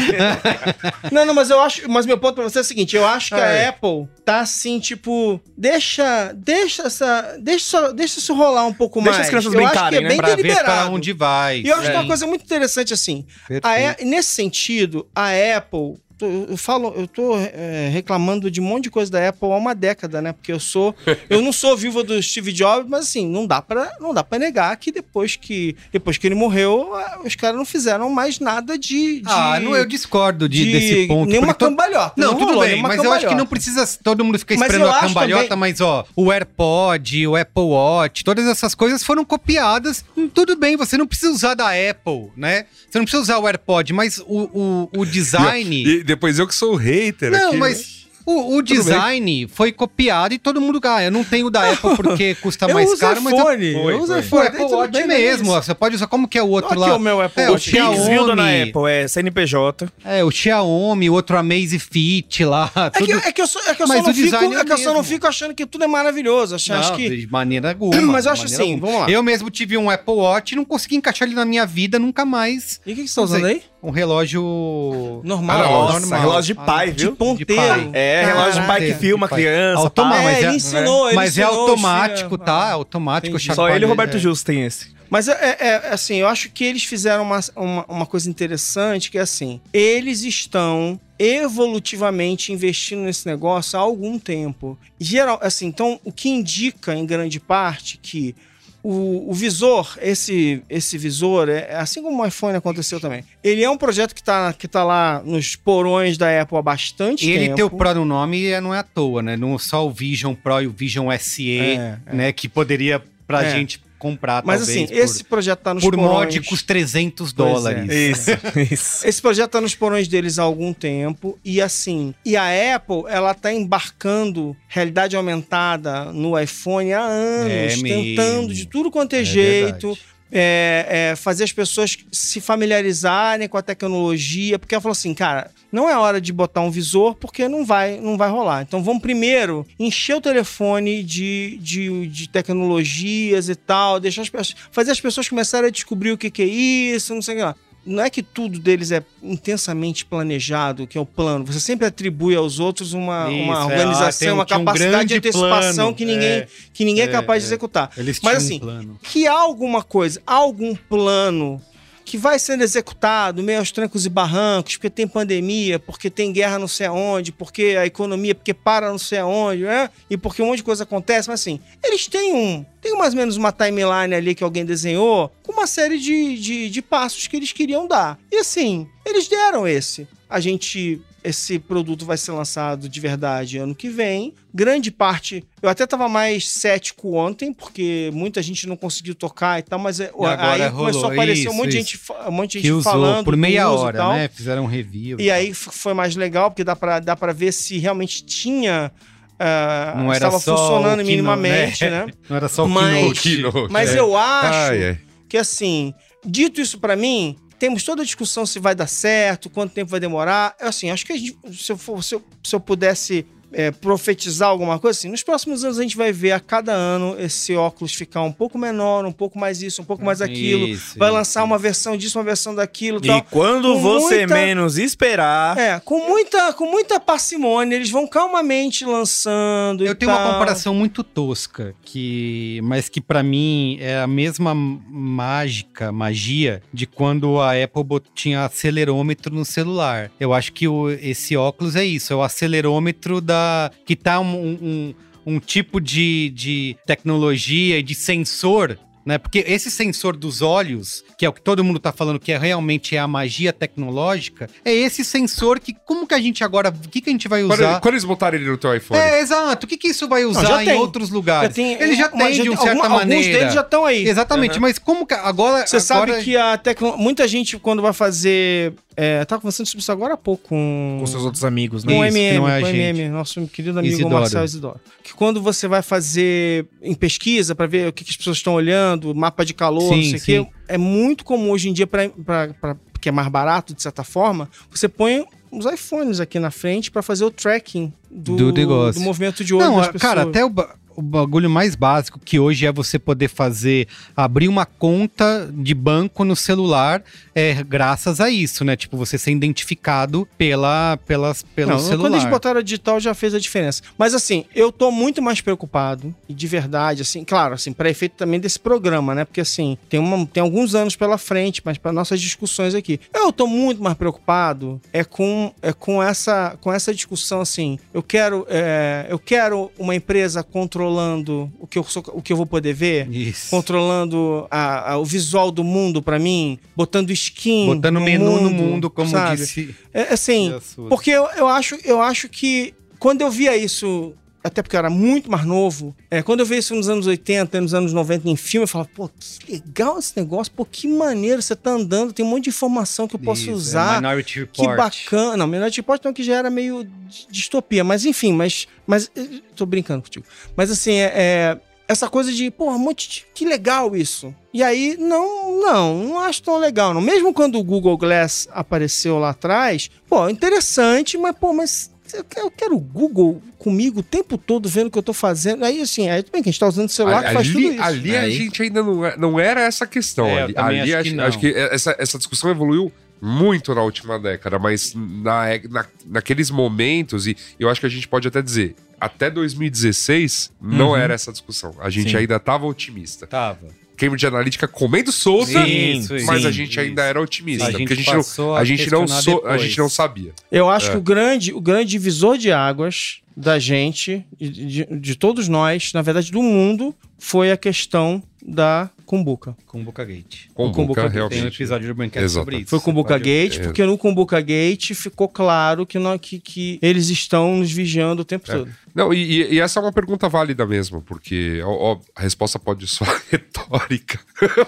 Não, não, mas eu acho. Mas meu ponto pra você é o seguinte: eu acho que É. a Apple tá assim, tipo, deixa. Deixa essa. Deixa, deixa isso rolar um pouco Deixa mais. as crianças eu acho que brincarem, é né? bem Pra ver deliberado. pra onde vai. E eu acho que é Sim. uma coisa muito interessante assim. A- nesse sentido, a Apple. Tô- Eu falo, eu tô é, reclamando de um monte de coisa da Apple há uma década, né? Porque eu sou, eu não sou viva do Steve Jobs, mas assim, não dá para, não dá para negar que depois que, depois que ele morreu, os caras não fizeram mais nada de, de Ah, não, eu discordo de, de desse ponto. nenhuma to- cambalhota. Não, tudo rolou bem, mas eu acho que cambalhota. não precisa todo mundo ficar esperando a cambalhota, também- mas ó, o AirPod, o Apple Watch, todas essas coisas foram copiadas. Tudo bem, você não precisa usar da Apple, né? Você não precisa usar o AirPod, mas o, o, o design. Depois eu que sou o hater Não, aqui. né? mas o, o design foi copiado e todo mundo. Ah, eu não tenho da Apple porque custa Eu mais caro, mas eu. iPhone, Foi, eu uso foi. O iPhone. Apple Watch mesmo, ó, você pode usar. Como que é o outro Aqui lá? o meu Apple é, o Watch. Viu, dona Xiaomi. Apple? É CNPJ. É, o Xiaomi, o outro Amazfit lá. É que, tudo- é que eu, só, é que eu só não o fico, é é que eu só não fico achando que tudo é maravilhoso. Acho, acho Não, que de maneira alguma. Mas eu acho assim, alguma. vamos lá. Eu mesmo tive um Apple Watch e não consegui encaixar ele na minha vida nunca mais. E o que, que você tá usando aí? Um relógio Normal. Nossa, normal. relógio de pai, De viu? ponteiro. pai. É, relógio de pai que Caraca, filma de pai. criança, pá. mas é, é- ele ensinou, ele Mas é ensinou automático, tá? Automático. Entendi. Só ele e o Roberto é. Justo tem esse. Mas é, é- é, assim, eu acho que eles fizeram uma, uma, uma coisa interessante, que é assim, eles estão evolutivamente investindo nesse negócio há algum tempo. Geral, assim, então, o que indica, em grande parte, que o, o visor, esse, esse visor, é, assim como o iPhone aconteceu também, ele é um projeto que está que tá lá nos porões da Apple há bastante E tempo. ele ter o Pro no nome é- não é à toa, né? Não só o Vision Pro e o Vision SE, É, é. né? Que poderia pra É. gente comprar, Mas talvez, assim, esse projeto tá nos por, por porões. módicos 300 Pois é. dólares. Isso, isso. Esse projeto tá nos porões deles há algum tempo e assim, e a Apple, ela tá embarcando realidade aumentada no iPhone há anos, É tentando de tudo quanto é, É jeito, verdade. É, é, fazer as pessoas se familiarizarem com a tecnologia, porque ela falou assim, cara, não é hora de botar um visor porque não vai, não vai rolar. Então vamos primeiro encher o telefone de, de, de tecnologias e tal, deixar as fazer as pessoas começarem a descobrir o que, que é isso, não sei o que lá. Não é que tudo deles é intensamente planejado, que é o plano. Você sempre atribui aos outros uma, Isso, uma é, ah, organização, tem um- uma tinha um capacidade de antecipação plano, que ninguém, é. que ninguém é, É, capaz de é. executar. Mas assim, um que há alguma coisa, há algum plano que vai sendo executado meio aos trancos e barrancos, porque tem pandemia, porque tem guerra não sei aonde, porque a economia, porque para não sei aonde, né? E porque um monte de coisa acontece, mas assim, eles têm um. Tem mais ou menos uma timeline ali que alguém desenhou com uma série de, de, de passos que eles queriam dar. E assim, eles deram esse. A gente. Esse produto vai ser lançado de verdade ano que vem. Grande parte. Eu até tava mais cético ontem, porque muita gente não conseguiu tocar e tal, mas é- agora aí começou a rolou, aparecer um isso, monte de gente, um monte de gente usou falando. por meia uso e hora, tal. né? Fizeram um review. E aí foi mais legal, porque dá pra, dá pra ver se realmente tinha. ah, Não era estava só funcionando minimamente, né? né? Não era só o Mas- Keynote. Keynote, Mas é. eu acho Ai, ai. que assim, dito isso pra mim, temos toda a discussão se vai dar certo, quanto tempo vai demorar. Eu, Assim, acho que gente- se, eu for- se eu, se eu pudesse é, profetizar alguma coisa, assim, nos próximos anos a gente vai ver a cada ano esse óculos ficar um pouco menor, um pouco mais isso, um pouco mais aquilo. Isso, vai isso, lançar uma versão disso, uma versão daquilo e tal. quando Com você muita- menos esperar. É, com muita, com muita parcimônia, eles vão calmamente lançando. Eu e tenho uma tal. comparação muito tosca, que mas que pra mim é a mesma mágica, magia de quando a Apple bot- tinha acelerômetro no celular. Eu acho que o- esse óculos é isso, é o acelerômetro da que tá um, um, um tipo de, de tecnologia e de sensor né? Porque esse sensor dos olhos, que é o que todo mundo tá falando que é realmente é a magia tecnológica, é esse sensor que como que a gente agora, o que que a gente vai usar? quando eles botaram ele no teu iPhone? É, exato. O que, que isso vai usar já em outros lugares? Já tem- Ele já mas tem, de uma certa algum- maneira. Alguns deles já estão aí. Exatamente, mas como que agora... Você agora... sabe que a tecnologia. Muita gente, quando vai fazer. É, tava conversando sobre isso agora há pouco com. Com seus outros amigos, né? Com o MM, não é com o. MM, nosso querido amigo Isidoro. Marcelo Isidoro. Que quando você vai fazer em pesquisa para ver o que, que as pessoas estão olhando, mapa de calor, Sim, não sei o quê, é muito comum hoje em dia, pra, pra, pra- que é mais barato, de certa forma, você põe os iPhones aqui na frente para fazer o tracking do, Do negócio. do movimento de olho Não, cara, até o, o bagulho mais básico que hoje é você poder fazer, abrir uma conta de banco no celular, é graças a isso, né? Tipo, você ser identificado pela, pelas, pelo Não, celular. quando eles botaram a digital já fez a diferença. Mas assim, eu tô muito mais preocupado, e de verdade, assim, claro, assim, para efeito também desse programa, né? Porque assim, tem, uma, tem alguns anos pela frente, mas para nossas discussões aqui. Eu tô muito mais preocupado é com, é com, essa, com essa discussão, assim, eu quero, é, eu quero uma empresa controlando o que eu, sou, o que eu vou poder ver. Isso. Controlando a- a- o visual do mundo pra mim, botando skin. Botando menu no mundo, como sabe? disse. É, assim, Jesus. porque eu, eu, acho, eu acho que quando eu via isso, até porque eu era muito mais novo, é, quando eu via isso nos anos 80, nos anos 90 em filme, eu falava, pô, que legal esse negócio, pô, que maneiro, você tá andando, tem um monte de informação que eu posso Isso, é usar. Minority Que Report. bacana. Não, Minority Report não, que já era meio di- distopia, mas enfim, mas. mas eh, tô brincando contigo. Mas assim, é. é, essa coisa de, pô, um monte de. Que legal isso. E aí, não, não, não acho tão legal. Não. Mesmo quando o Google Glass apareceu lá atrás, pô, interessante, mas, pô, mas. Eu quero, o Google comigo o tempo todo vendo o que eu tô fazendo. Aí, assim, aí tudo bem que a gente tá usando o celular que faz tudo ali, isso. ali a Aí. gente ainda não, é- não era essa questão. É, ali ali acho acho, que acho que essa, essa discussão evoluiu muito na última década, mas na, na- naqueles momentos, e eu acho que a gente pode até dizer, até 2016 não Uhum. era essa discussão. A gente Sim. ainda estava otimista. Tava. Cambridge Analytica comendo solta, Isso, mas a sim, gente ainda isso. era otimista. A gente porque a gente, não, a a, gente não so- a gente não sabia. Eu acho É. que o grande, o grande divisor de águas da gente, de, de- de todos nós, na verdade do mundo, foi a questão da Cumbuca. Com Boca Gate. Com Boca, Boca- Tem um realmente. episódio do Braincast Exato. sobre isso. Foi com o Você Buca pode- Gate, é. porque no Cumbuca Gate ficou claro que, não, que, que eles estão nos vigiando o tempo É. todo. Não, e, e- essa é uma pergunta válida mesmo, porque ó, ó, a resposta pode soar retórica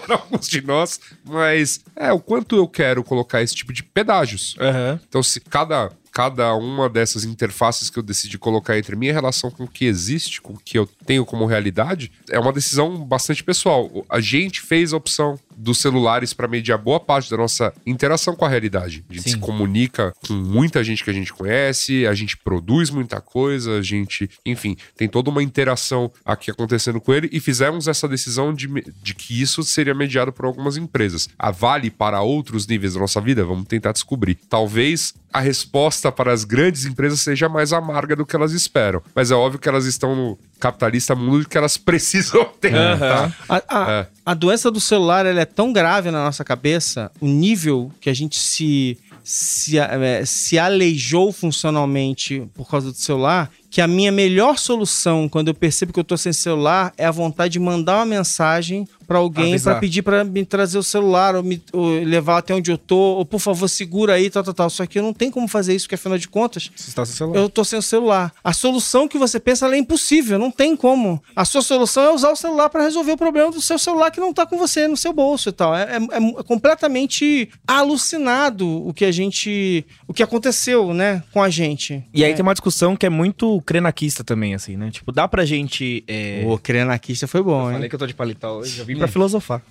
para alguns de nós, mas é o quanto eu quero colocar esse tipo de pedágios. Aham. Então, se cada, cada uma dessas interfaces que eu decidi colocar entre minha relação com o que existe, com o que eu tenho como realidade, é uma decisão bastante pessoal. A gente fez a opção dos celulares para mediar boa parte da nossa interação com a realidade. A gente Sim. se comunica com muita gente que a gente conhece, a gente produz muita coisa, a gente, enfim, tem toda uma interação aqui acontecendo com ele e fizemos essa decisão de, de que isso seria mediado por algumas empresas. A Vale para outros níveis da nossa vida? Vamos tentar descobrir. Talvez a resposta para as grandes empresas seja mais amarga do que elas esperam. Mas é óbvio que elas estão no capitalista mundo que elas precisam ter. tá? A, a- É. a doença do celular ela é tão grave na nossa cabeça, o nível que a gente se, se, eh, se aleijou funcionalmente por causa do celular, que a minha melhor solução quando eu percebo que eu tô sem celular é a vontade de mandar uma mensagem pra alguém pra pedir pra me trazer o celular ou me ou levar até onde eu tô, ou por favor segura aí, tal, tal, tal. Só que eu não tenho como fazer isso, porque afinal de contas Você está sem celular. eu tô sem o celular. A solução que você pensa ela é impossível, não tem como. A sua solução é usar o celular para resolver o problema do seu celular que não tá com você no seu bolso e tal. É, é- é completamente alucinado o que a gente. o que aconteceu, né, com a gente. E aí tem uma discussão que é muito crenaquista também, assim, né? Tipo, dá pra gente. É... O Krenaquista foi bom, Falei hein? que eu tô de paletó hoje, eu vim pra filosofar.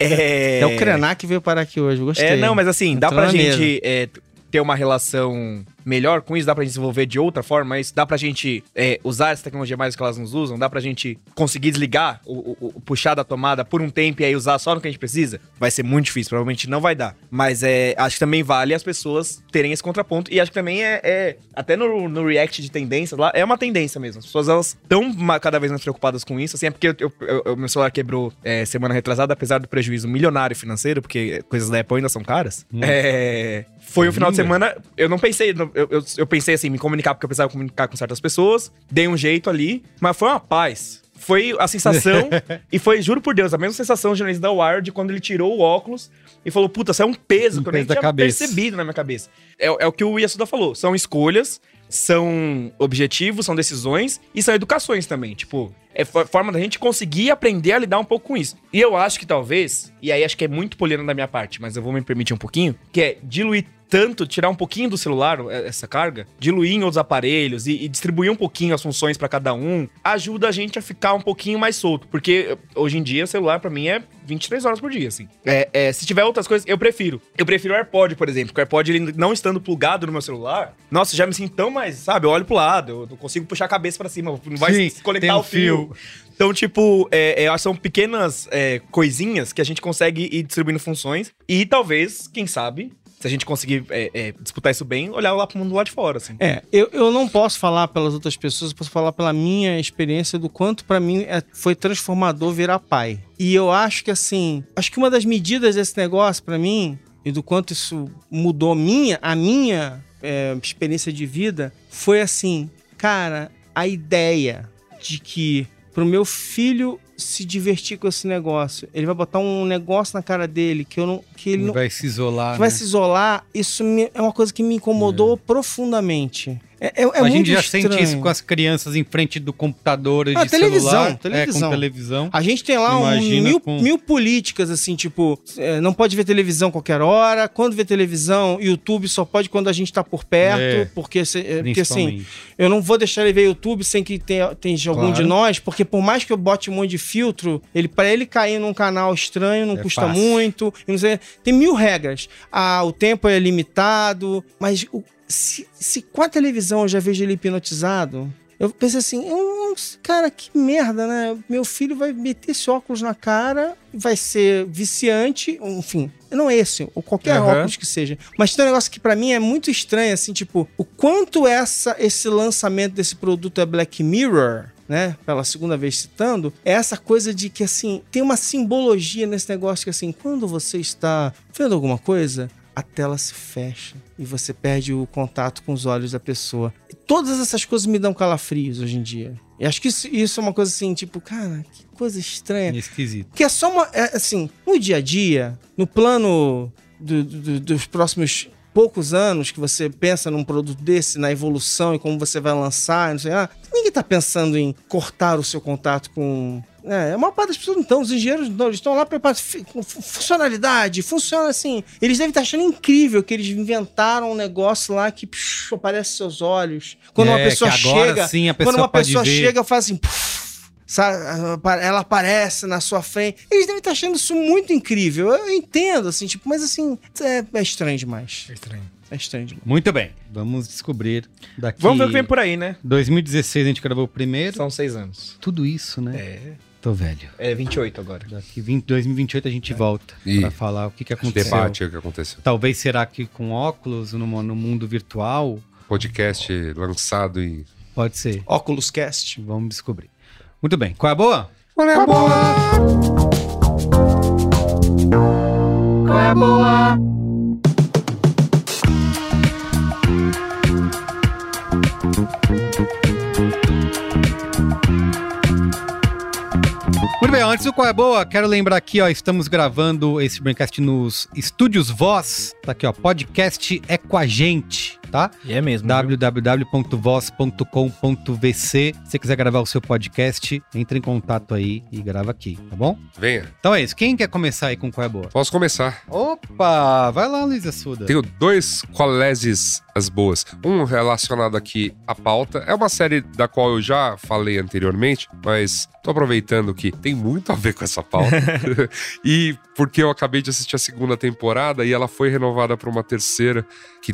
é... É o Krenak que veio parar aqui hoje, gostei. É, não, mas assim, dá Entrou pra gente é, ter uma relação melhor com isso, dá pra gente desenvolver de outra forma, mas dá pra gente é, usar essa tecnologia mais do que elas nos usam, dá pra gente conseguir desligar, o, o- o- puxar da tomada por um tempo e aí usar só no que a gente precisa? Vai ser muito difícil, provavelmente não vai dar. Mas é, acho que também vale as pessoas terem esse contraponto, e acho que também é, é- até no, no React de tendências lá, é uma tendência mesmo. As pessoas, elas estão cada vez mais preocupadas com isso, assim, é porque eu, eu- eu- eu- meu celular quebrou é, semana retrasada, apesar do prejuízo milionário financeiro, porque coisas da Apple ainda são caras. É, foi um final de semana, eu não pensei, eu, eu, eu pensei assim, me comunicar porque eu precisava comunicar com certas pessoas, dei um jeito ali, mas foi uma paz. Foi a sensação, e foi, juro por Deus, a mesma sensação do jornalista da Wired quando ele tirou o óculos e falou: Puta, isso é um peso Um que eu nem tinha cabeça. percebido na minha cabeça. É, é o que o Yasuda falou: são escolhas, são objetivos, são decisões e são educações também. Tipo, é fo- forma da gente conseguir aprender a lidar um pouco com isso. E eu acho que talvez, e aí acho que é muito poliana da minha parte, mas eu vou me permitir um pouquinho, que é diluir tanto, tirar um pouquinho do celular, eh, essa carga, diluir em outros aparelhos e, e distribuir um pouquinho as funções pra cada um, ajuda a gente a ficar um pouquinho mais solto. Porque hoje em dia o celular pra mim é 23 horas por dia, assim. É, é, se tiver outras coisas, eu prefiro. Eu prefiro o AirPod, por exemplo. Porque o AirPod, ele não estando plugado no meu celular, nossa, já me sinto tão mais, sabe? Eu olho pro lado, eu não consigo puxar a cabeça pra cima, não vai Sim, se conectar um o fio. Então, tipo, é, é, são pequenas é, coisinhas que a gente consegue ir distribuindo funções. E talvez, quem sabe, se a gente conseguir é, é, disputar isso bem, olhar lá pro mundo lá de fora, assim. É, eu, eu não posso falar pelas outras pessoas, eu posso falar pela minha experiência do quanto pra mim é- foi transformador virar pai. E eu acho que assim, acho que uma das medidas desse negócio pra mim e do quanto isso mudou minha, a minha é, experiência de vida foi assim, cara, a ideia de que pro meu filho se divertir com esse negócio, ele vai botar um negócio na cara dele que eu não, que ele Ele não, vai se isolar. que vai né? se isolar, isso me- é uma coisa que me incomodou profundamente. É, é, é a gente já estranho. sente isso com as crianças em frente do computador e Ah, de televisão, celular. televisão. É, com televisão. A gente tem lá um mil, com- mil políticas, assim, tipo, é, não pode ver televisão qualquer hora. Quando vê televisão, YouTube só pode quando a gente tá por perto. É, porque, se- é, porque, assim, eu não vou deixar ele ver YouTube sem que tenha, tenha algum Claro. de nós, porque por mais que eu bote um monte de filtro, ele para ele cair num canal estranho não custa fácil. muito. não sei- tem mil regras. Ah, o tempo é limitado, mas o- se, se com a televisão eu já vejo ele hipnotizado. Eu pensei assim, eu cara, que merda, né? Meu filho vai meter esse óculos na cara, vai ser viciante, enfim. Não esse, ou qualquer Aham. óculos que seja. Mas tem um negócio que pra mim é muito estranho, assim, tipo, o quanto essa, esse lançamento desse produto é Black Mirror, né? Pela segunda vez citando, é essa coisa de que, assim, tem uma simbologia nesse negócio que, assim, quando você está vendo alguma coisa, a tela se fecha e você perde o contato com os olhos da pessoa. E todas essas coisas me dão calafrios hoje em dia. E acho que isso, isso é uma coisa assim, tipo, cara, que coisa estranha. Esquisito. Que é só uma. é, assim, no dia a dia, no plano do- do- dos próximos poucos anos que você pensa num produto desse, na evolução e como você vai lançar, não sei lá, ninguém tá pensando em cortar o seu contato com. É, a maior parte das pessoas não estão, os engenheiros não, eles estão lá para funcionalidade, funciona assim. Eles devem estar achando incrível que eles inventaram um negócio lá que psh, aparece seus olhos. Quando uma É, pessoa que agora chega, sim a quando pessoa uma pode pessoa ver. chega, faz assim, puf, ela aparece na sua frente. Eles devem estar achando isso muito incrível. Eu entendo, assim, tipo, mas assim, é, é estranho demais. É estranho. É estranho demais. Muito bem. Vamos descobrir daqui. Vamos ver o que vem por aí, né? 2016 a gente gravou o primeiro. São seis anos. Tudo isso, né? É. Tô velho. É 28 agora. Daqui 20, 2028 a gente volta Ih. pra falar o que, que aconteceu. Debate o que aconteceu. Talvez será que com óculos no, no mundo virtual? Podcast lançado em. Pode ser. Oculus Cast. Vamos descobrir. Muito bem. Qual é a boa? Qual é a boa? Qual é a boa? Muito bem, antes do Qual é Boa, quero lembrar aqui, ó, estamos gravando esse Braincast nos Estúdios Voz. Tá aqui, ó, podcast é com a gente, tá? E é mesmo. www.voz.com.vc. Se você quiser gravar o seu podcast, entre em contato aí e grava aqui, tá bom? Venha. Então é isso. Quem quer começar aí com Qual é Boa? Posso começar. Opa! Vai lá, Luísa Suda. Tenho dois colégios as boas. Um relacionado aqui à pauta. É uma série da qual eu já falei anteriormente, mas tô aproveitando que tem muito a ver com essa pauta. e porque eu acabei de assistir a segunda temporada e ela foi renovada para uma terceira, que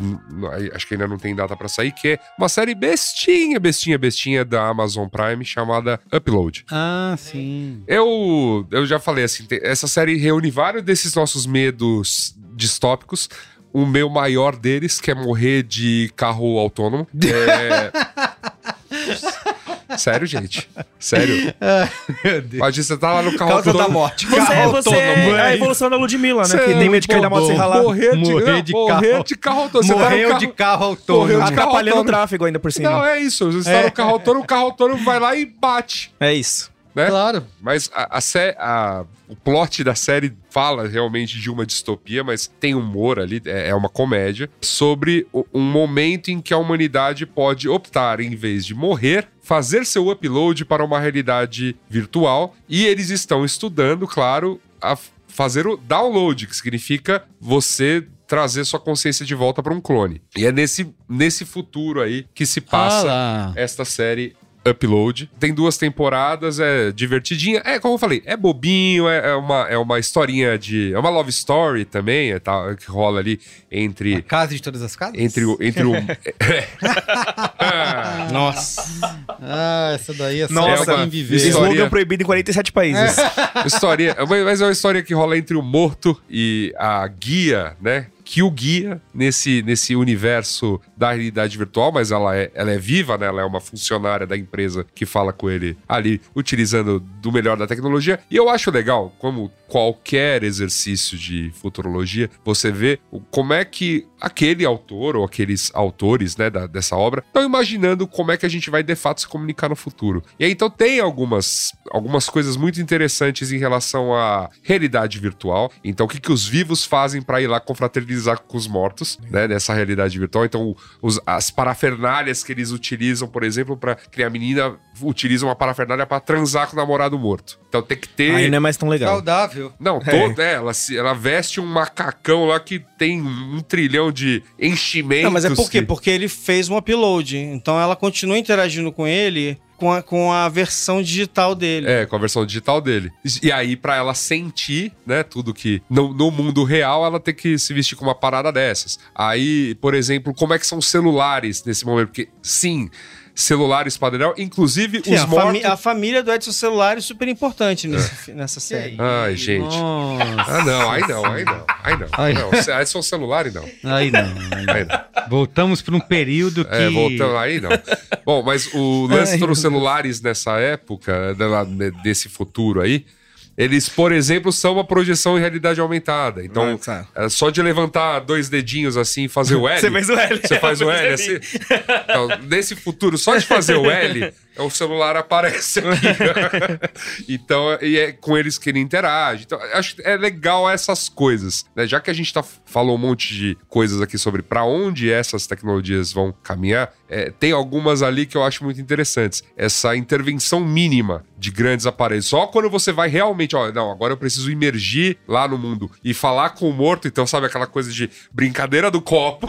acho que ainda não tem data para sair, que é uma série bestinha, bestinha, bestinha da Amazon Prime chamada Upload. Ah, sim. Eu, eu já falei assim, essa série reúne vários desses nossos medos distópicos. O meu maior deles, que é morrer de carro autônomo. É... Sério, gente. Sério. Meu Deus. Imagina, você tá lá no carro Causa da autônomo. morte. Você, Carro você autônomo, é a é evolução da Ludmilla, né? Cê que é tem medo de cair da moto sem ralar. Morrer de, Morrer de morrer carro. de carro autônomo. Você tá Morreu carro- de carro autônomo. Morreu de carro Atrapalhando o autônomo. tráfego ainda por cima. Não, é isso. Você está no carro autônomo, o carro autônomo vai lá e bate. É isso. Né? Claro. Mas a, a a- o plot da série fala realmente de uma distopia, mas tem humor ali, é, é uma comédia, sobre o- um momento em que a humanidade pode optar, em vez de morrer, fazer seu upload para uma realidade virtual. E eles estão estudando, claro, a fazer o download, que significa você trazer sua consciência de volta para um clone. E é nesse, nesse futuro aí que se passa Ah esta série Upload. Tem duas temporadas, é divertidinha. É, como eu falei, é bobinho, é, é uma, é uma historinha de. É uma love story também, é, tá, que rola ali entre. A casa de todas as casas? Entre o. Entre o Nossa. Ah, essa daí é só Nossa, pra quem viver. história- Slogan proibido em 47 países. história, mas é uma história que rola entre o morto e a guia, né? Que o guia nesse, nesse universo da realidade virtual, mas ela é, ela é viva, né? Ela é uma funcionária da empresa que fala com ele ali, utilizando do melhor da tecnologia. E eu acho legal, como qualquer exercício de futurologia, você vê como é que aquele autor ou aqueles autores, né, da- dessa obra estão imaginando como é que a gente vai de fato se comunicar no futuro. E aí então tem algumas, algumas coisas muito interessantes em relação à realidade virtual. Então o que, que os vivos fazem para ir lá confraternizar com os mortos, né, nessa realidade virtual. Então os- as parafernálias que eles utilizam, por exemplo, para criar menina utilizam uma parafernália para transar com o namorado morto. Então tem que ter Aí não é mais tão legal. Saudável. não, toda, é, ela, se- ela veste um macacão lá que tem um trilhão de enchimentos. Não, mas é por quê? que- Porque ele fez um upload. Então ela continua interagindo com ele com a, com a versão digital dele. É, com a versão digital dele. E aí, pra ela sentir, né, tudo que. No, no mundo real, ela tem que se vestir com uma parada dessas. Aí, por exemplo, como é que são os celulares nesse momento? Porque, sim, celulares padrão, inclusive Sim, os a, mortos. a família do Edson Celular é super importante nesse fi- nessa série. Ai, gente. Nossa. Ah, não, aí não, aí não, aí não. Ai. Não, aí são celulares, não. Aí não. Aí não. Aí não. Voltamos para um período que... É, voltando aí, não. Bom, mas o lance dos celulares nessa época, desse futuro aí, eles, por exemplo, são uma projeção em realidade aumentada. Então, Ah, tá. é só de levantar dois dedinhos assim e fazer o L. Você fez o L. Você faz o L assim. Então, nesse futuro, só de fazer o L, o celular aparece aqui. então, e é com eles que ele interage. Então, acho que é legal essas coisas. né? Já que a gente tá, falou um monte de coisas aqui sobre para onde essas tecnologias vão caminhar, é, tem algumas ali que eu acho muito interessantes. Essa intervenção mínima de grandes aparelhos. Só quando você vai realmente, ó, não, agora eu preciso imergir lá no mundo e falar com o morto, então sabe aquela coisa de brincadeira do copo.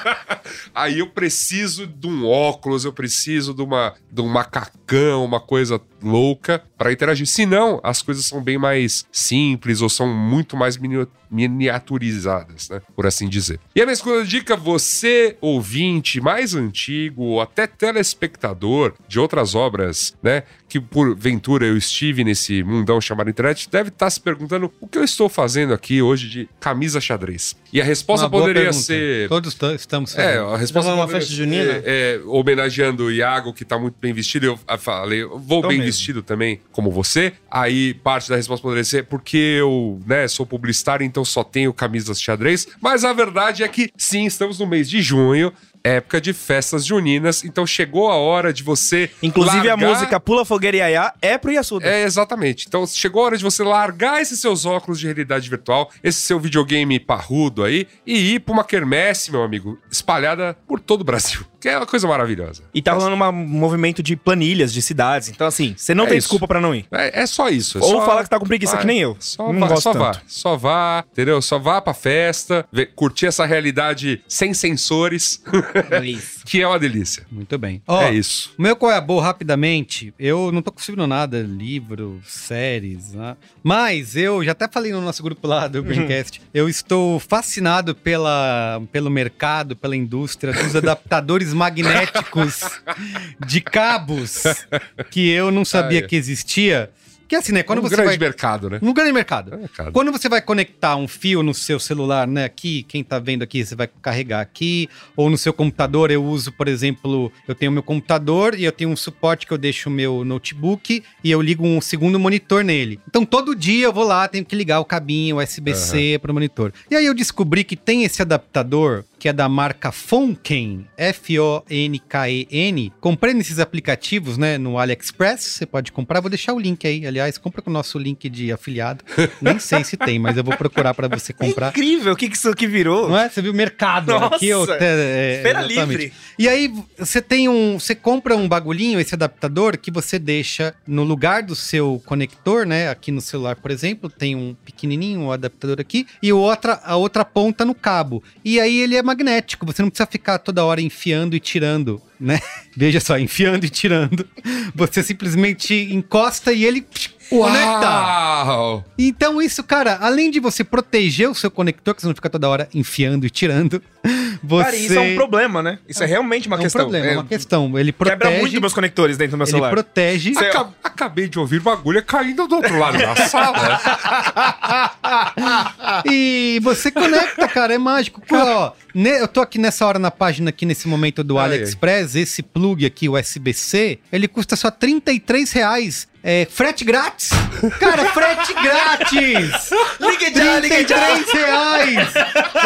Aí eu preciso de um óculos, eu preciso de uma, de macacão, uma coisa louca para interagir. Se não, as coisas são bem mais simples ou são muito mais mini- miniaturizadas, né? Por assim dizer. E a minha segunda dica, você, ouvinte mais antigo ou até telespectador de outras obras, né? Que porventura eu estive nesse mundão chamado internet, deve estar se perguntando o que eu estou fazendo aqui hoje de camisa xadrez. E a resposta Uma poderia ser. Todos estamos É, fazendo. a resposta Tá uma festa junina? É, homenageando o Iago, que tá muito bem vestido. Eu ah, falei, vou Tô bem mesmo. Vestido também, como você. Aí parte da resposta poderia ser porque eu, né, sou publicitário, então só tenho camisas de xadrez. Mas a verdade é que sim, estamos no mês de junho. Época de festas juninas, então chegou a hora de você. Inclusive a largar- música Pula Fogueira e Aiá é pro Yasuda. é, exatamente. Então chegou a hora de você largar esses seus óculos de realidade virtual, esse seu videogame parrudo aí, e ir pra uma quermesse, meu amigo, espalhada por todo o Brasil. Que é uma coisa maravilhosa. E tá rolando uma- um movimento de planilhas de cidades. Então, assim, você não É tem isso. desculpa pra não ir. É, é só isso. é Ou só- fala que tá com preguiça, vai. que nem eu. Só, Não vá, gosto só tanto. vá, só vá, entendeu? Só vá pra festa, ver- curtir essa realidade sem sensores, que é uma delícia. Muito bem. Ó, é isso. O meu qual é a boa, rapidamente, eu não tô conseguindo nada, livro, séries, né? Mas eu já até falei no nosso grupo lá do Braincast, eu estou fascinado pela, pelo mercado, pela indústria dos adaptadores magnéticos de cabos que eu não sabia Ah, é. que existia. Que assim, né? Quando um você grande vai... mercado, né? Um grande mercado. Mercado. Quando você vai conectar um fio no seu celular, né? Aqui, quem tá vendo aqui, você vai carregar aqui. Ou no seu computador, eu uso, por exemplo, eu tenho meu computador e eu tenho um suporte que eu deixo o meu notebook e eu ligo um segundo monitor nele. Então todo dia eu vou lá, tenho que ligar o cabinho USB-C pro monitor. E aí eu descobri que tem esse adaptador que é da marca Fonken, F-O-N-K-E-N. Comprei nesses aplicativos, né, no AliExpress, você pode comprar, vou deixar o link aí, aliás, compra com o nosso link de afiliado. Nem sei se tem, mas eu vou procurar pra você É comprar. incrível o que, que isso aqui virou. Não é? Você viu o mercado Nossa! aqui, eu é, Feira livre. E aí você tem um, você compra um bagulhinho, esse adaptador que você deixa no lugar do seu conector, né? Aqui no celular, por exemplo, tem um pequenininho um adaptador aqui e outra, a outra ponta no cabo. E aí ele é magnético, você não precisa ficar toda hora enfiando e tirando, né? Veja só, enfiando e tirando. Você simplesmente encosta e ele conecta. Uau! Então isso, cara, além de você proteger o seu conector, que você não fica toda hora enfiando e tirando, você... Cara, isso é um problema, né? Isso é realmente uma É um questão. problema, é É- uma questão. Ele Quebra protege... muito meus conectores dentro do meu ele celular. protege... Cê- Aca- Acabei de ouvir uma agulha caindo do outro lado da sala. e você conecta, cara, é mágico. Pô, ó, eu tô aqui nessa hora na página, aqui nesse momento do AliExpress, esse plug aqui, USB-C, ele custa só 33 reais. É, frete grátis! Cara, frete grátis! Liga já, liga já. 33 reais!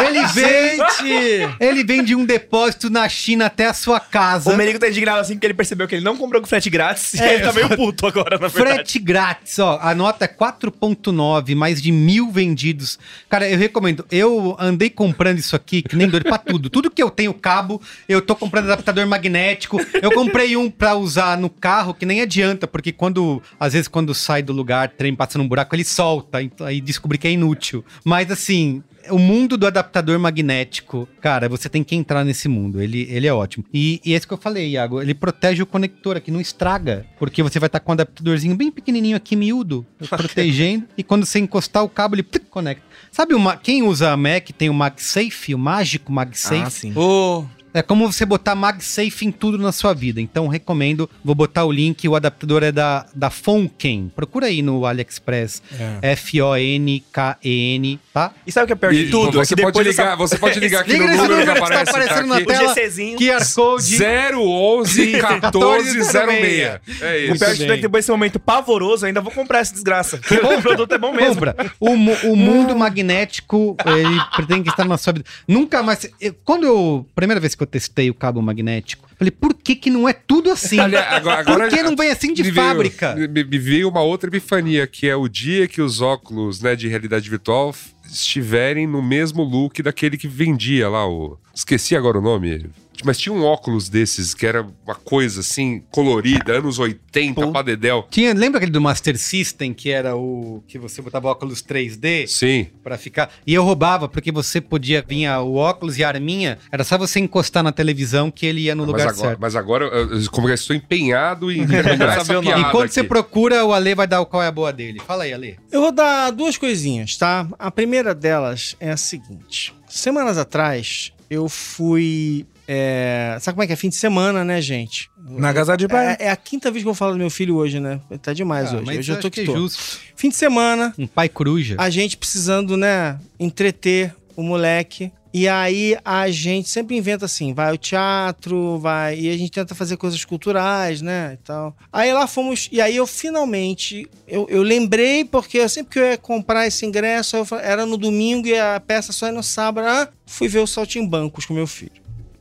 Ele vem, Gente! ele vem de um depósito na China até a sua casa. O Merigo tá indignado assim porque ele percebeu que ele não comprou com frete grátis e É, ele tá meio puto agora, na verdade. Frete grátis, ó. A nota é 4.9, mais de mil vendidos. Cara, eu recomendo. Eu andei comprando isso aqui, que nem doido pra tudo. Tudo que eu tenho cabo, eu tô comprando adaptador magnético. Eu comprei um pra usar no carro, que nem adianta, porque quando, às vezes, quando sai do lugar, trem passa num buraco, ele solta. Então, aí descobri que é inútil. Mas assim. O mundo do adaptador magnético, cara, você tem que entrar nesse mundo. Ele, ele é ótimo. E, e esse que eu falei, Iago, ele protege o conector aqui, não estraga. Porque você vai estar com um adaptadorzinho bem pequenininho aqui, miúdo, protegendo. e quando você encostar o cabo, ele plic, conecta. Sabe uma, quem usa Mac tem o MagSafe, o mágico MagSafe? Ah, sim. Ô, É como você botar MagSafe em tudo na sua vida. Então, recomendo. Vou botar o link. O adaptador é da, da Fonken. Procura aí no AliExpress. F-O-N-K-E-N, tá? E sabe o que é pior de tudo? É Você que pode ligar, dessa- você pode ligar aqui Liga no número que que tá aparece aparecendo tá na tela. O GCzinho. QR Code. 011 1406. É O isso. pior de tudo é que depois desse momento pavoroso, ainda vou comprar essa desgraça. O produto é bom mesmo. Compra. O, o mundo magnético, ele pretende estar na sua vida. Nunca mais. eu- quando eu. Primeira vez que eu testei o cabo magnético, falei, por que que não é tudo assim? Agora- agora por que não vem assim de Me veio- fábrica? Me, me veio uma outra epifania, que é o dia que os óculos né, de realidade virtual estiverem no mesmo look daquele que vendia lá o. Esqueci agora o nome. Mas tinha um óculos desses que era uma coisa assim, colorida, anos 80, Pô. pra dedéu. Tinha, lembra aquele do Master System, que era o que você botava óculos 3D Sim. pra ficar? E eu roubava, porque você podia vir o óculos e a arminha, era só você encostar na televisão que ele ia no Mas lugar agora, certo. mas agora, eu- como eu estou empenhado em essa piada Enquanto você aqui. procura, o Ale vai dar o qual é a boa dele. Fala aí, Ale. Eu vou dar duas coisinhas, tá? A primeira delas é a seguinte. Semanas atrás, eu fui. É, Sabe como é que é? Fim de semana, né, gente? Na casa de pai. É, é a quinta vez que eu falar do meu filho hoje, né? Tá demais Ah, hoje. mas Hoje eu tô que que é tô. justo. Fim de semana, Um pai coruja. a gente precisando, né, entreter o moleque. E aí a gente sempre inventa assim, vai ao teatro, vai. E a gente tenta fazer coisas culturais, né? E tal. Aí lá fomos. E aí eu finalmente. Eu, eu lembrei, porque eu sempre que eu ia comprar esse ingresso, eu era no domingo e a peça só ia no sábado. Ah, fui ver o Saltimbancos com meu filho.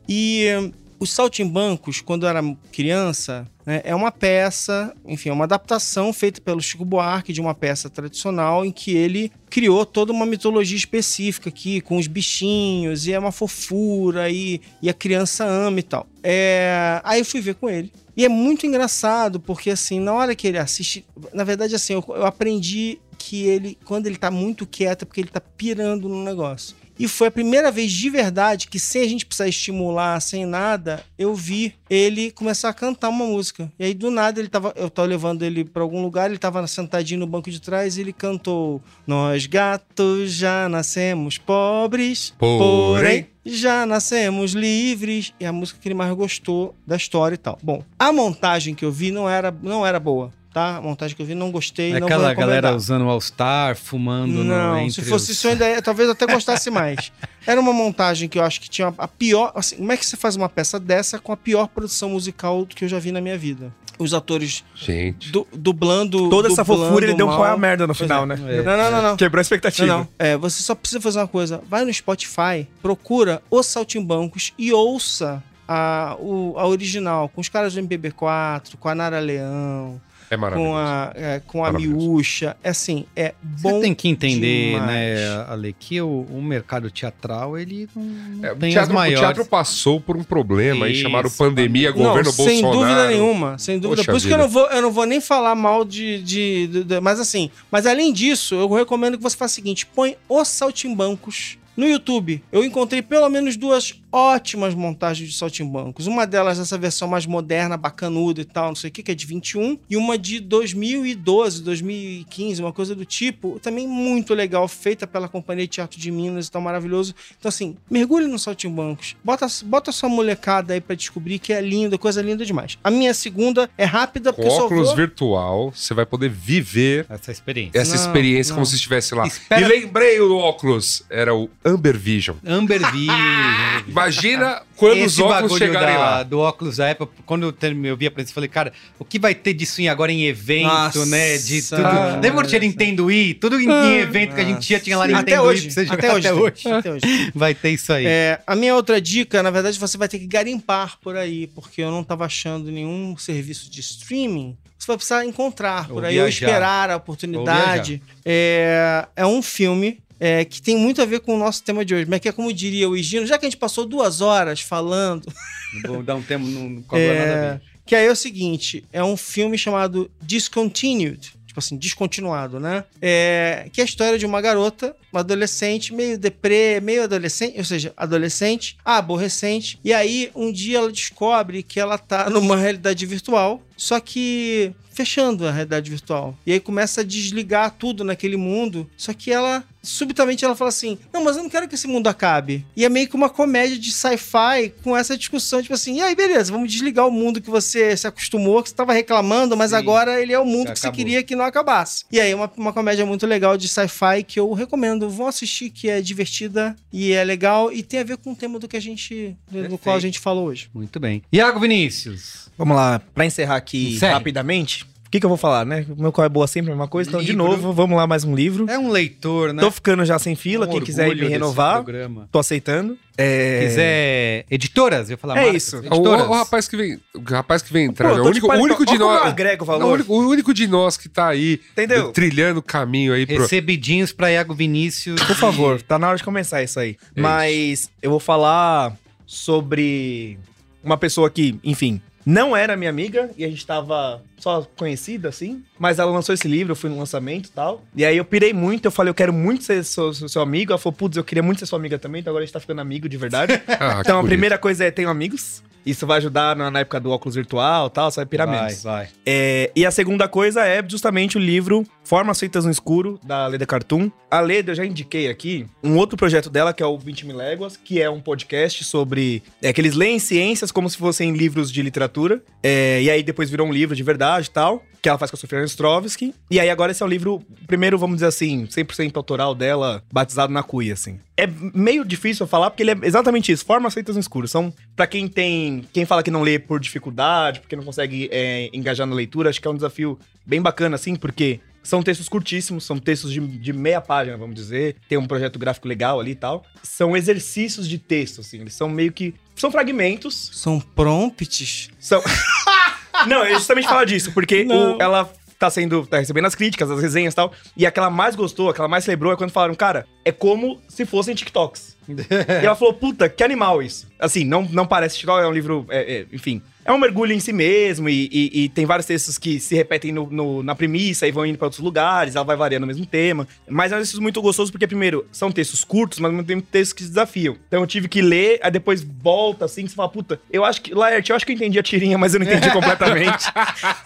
E hum, os Saltimbancos, quando eu era criança, né, é uma peça, enfim, é uma adaptação feita pelo Chico Buarque de uma peça tradicional em que ele criou toda uma mitologia específica aqui, com os bichinhos, e é uma fofura, e, e a criança ama e tal. É, aí eu fui ver com ele. E é muito engraçado, porque assim, na hora que ele assiste. Na verdade, assim, eu, eu aprendi que ele, quando ele tá muito quieto, é porque ele tá pirando no negócio. E foi a primeira vez de verdade que, sem a gente precisar estimular, sem nada, eu vi ele começar a cantar uma música. E aí, do nada, ele tava, eu tava levando ele pra algum lugar, ele tava sentadinho no banco de trás e ele cantou: Nós gatos já nascemos pobres, Porém. porém já nascemos livres. E a música que ele mais gostou da história e tal. Bom, a montagem que eu vi não era, não era boa. Tá? A montagem que eu vi não gostei, não Aquela galera usando o All-Star, fumando no, Não, entre se fosse os- isso, eu ainda, talvez até gostasse mais. Era uma montagem que eu acho que tinha a pior. Assim, como é que você faz uma peça dessa com a pior produção musical que eu já vi na minha vida? Os atores Gente. du- dublando. Toda essa dublando fofura ele deu um mal. pau a merda no final, é. né? É. Não, não, não, não. Quebrou a expectativa. Não, não. É, você só precisa fazer uma coisa. Vai no Spotify, procura Os Saltimbancos e ouça a, o- a original, com os caras do MPB4, com a Nara Leão, É maravilhoso. com a, é, com a. Miúcha. É assim, é bom. Você tem que entender, demais. né, Ale, que o, o mercado teatral, ele não, É, o, tem teatro, as o maiores. teatro passou por um problema aí, Isso, chamaram pandemia, Não, governo sem Bolsonaro. dúvida nenhuma, sem dúvida. Poxa Por isso que eu vida. não, vou, eu não vou nem falar mal de, de, de- de- Mas assim, mas além disso, eu recomendo que você faça o seguinte: põe os saltimbancos no YouTube. Eu encontrei pelo menos duas ótimas montagens de saltimbancos. Uma delas, essa versão mais moderna, bacanuda e tal, não sei o que, que é de 21, e uma de 2012, 2015, uma coisa do tipo, também muito legal, feita pela Companhia de Teatro de Minas e tal, maravilhoso. Então, assim, mergulhe no saltimbancos. Bota, bota sua molecada aí pra descobrir que é lindo, coisa linda demais. A minha segunda é rápida, Com porque só óculos vou... virtual, você vai poder viver Essa experiência. essa Não, experiência não. como se estivesse lá. Espera- E lembrei o óculos, era o Amber Vision. Amber Vision. Imagina quando os Esse óculos bagulho chegarem da- lá. do óculos da Apple, quando eu, eu vi a presença, eu falei, cara, o que vai ter disso em agora em evento, Nossa, né? De tudo. cara. Lembra quando tinha Nintendo Wii? Tudo em, em evento que a gente tinha, tinha lá Nintendo Até Wii hoje, você até hoje, até hoje. Até hoje. Vai ter isso aí. É, a minha outra dica, na verdade, você vai ter que garimpar por aí, porque eu não estava achando nenhum serviço de streaming. Você vai precisar encontrar por Ou aí, ou viajar. esperar a oportunidade. É, é um filme é, que tem muito a ver com o nosso tema de hoje. Mas que é como diria o Higino, já que a gente passou duas horas falando, Vou dar um tempo no com agora nada a é, ver. que aí é o seguinte: é um filme chamado Discontinued. Tipo assim, descontinuado, né? É, que é a história de uma garota, uma adolescente, meio deprê, meio adolescente, ou seja, adolescente, aborrecente. E aí, um dia ela descobre que ela tá numa realidade virtual, só que fechando a realidade virtual. E aí começa a desligar tudo naquele mundo. Só que ela, subitamente, ela fala assim: Não, mas eu não quero que esse mundo acabe. E é meio que uma comédia de sci-fi com essa discussão, tipo assim: E aí, beleza, vamos desligar o mundo que você se acostumou, que você estava reclamando, mas Sim. agora ele é o mundo que você Acabou. queria que não acabasse. E aí, uma, uma comédia muito legal de sci-fi que eu recomendo. Vão assistir, que é divertida e é legal e tem a ver com o tema do que a gente. do Perfeito. qual a gente falou hoje. Muito bem. Iago Vinícius. Vamos lá, pra encerrar aqui Encerre. rapidamente. que, que eu vou falar, né? O meu qual é boa sempre é uma coisa. Então, de Livro. novo, vamos lá mais um livro. É um leitor, né? Tô ficando já sem fila. Um Quem quiser me renovar, tô aceitando. É... Quiser editoras, eu ia falar É marcas, isso. O, o rapaz que vem, o rapaz que vem entrar, Pô, é o único, o único de nós. agrego o Não, o, único, o único de nós que tá aí Entendeu? trilhando o caminho aí pro. Recebidinhos pra Iago Vinícius. Por favor, tá na hora de começar isso aí. É Mas eu vou falar sobre uma pessoa que, enfim, não era minha amiga e a gente tava só conhecida, assim. Mas ela lançou esse livro, eu fui no lançamento e tal. E aí eu pirei muito, eu falei, eu quero muito ser seu, seu, amigo. Ela falou, putz, eu queria muito ser sua amiga também, então agora a gente tá ficando amigo de verdade. Ah, então a primeira coisa é tenho amigos. Isso vai ajudar na, na época do óculos virtual e tal, você vai pirar Vai, menos. vai. É, e a segunda coisa é justamente o livro Formas Feitas no Escuro, da Leda Cartoon. A Leda, eu já indiquei aqui um outro projeto dela, que é o 20 Mil Léguas, que é um podcast sobre... É, que eles leem ciências como se fossem livros de literatura. É, e aí depois virou um livro de verdade e tal, que ela faz com a Sofia Ostrovsky. E aí agora esse é o livro, primeiro, vamos dizer assim, 100% autoral dela, batizado na cuia, assim. É meio difícil eu falar, porque ele é exatamente isso, formas feitas no escuro. São, pra quem tem... Quem fala que não lê por dificuldade, porque não consegue é, engajar na leitura, acho que é um desafio bem bacana, assim, porque são textos curtíssimos, são textos de, de meia página, vamos dizer. Tem um projeto gráfico legal ali e tal. São exercícios de texto, assim. Eles são meio que. São fragmentos. São prompts. São. Não, eu justamente falar disso, porque o- ela tá sendo. tá recebendo as críticas, as resenhas e tal. E a que ela mais gostou, a que ela mais celebrou é quando falaram, cara, é como se fossem TikToks. e ela falou, puta, que animal isso. Assim, não, não parece TikTok, é um livro, é, é, enfim. É um mergulho em si mesmo e, e- e tem vários textos que se repetem no- no- na premissa e vão indo pra outros lugares, ela vai variando o mesmo tema. Mas é um exercício muito gostoso porque, primeiro, são textos curtos, mas mesmo tempo textos que se desafiam. Então eu tive que ler, aí depois volta assim, que você fala, puta, eu acho que, Laerte, eu acho que eu entendi a tirinha, mas eu não entendi completamente.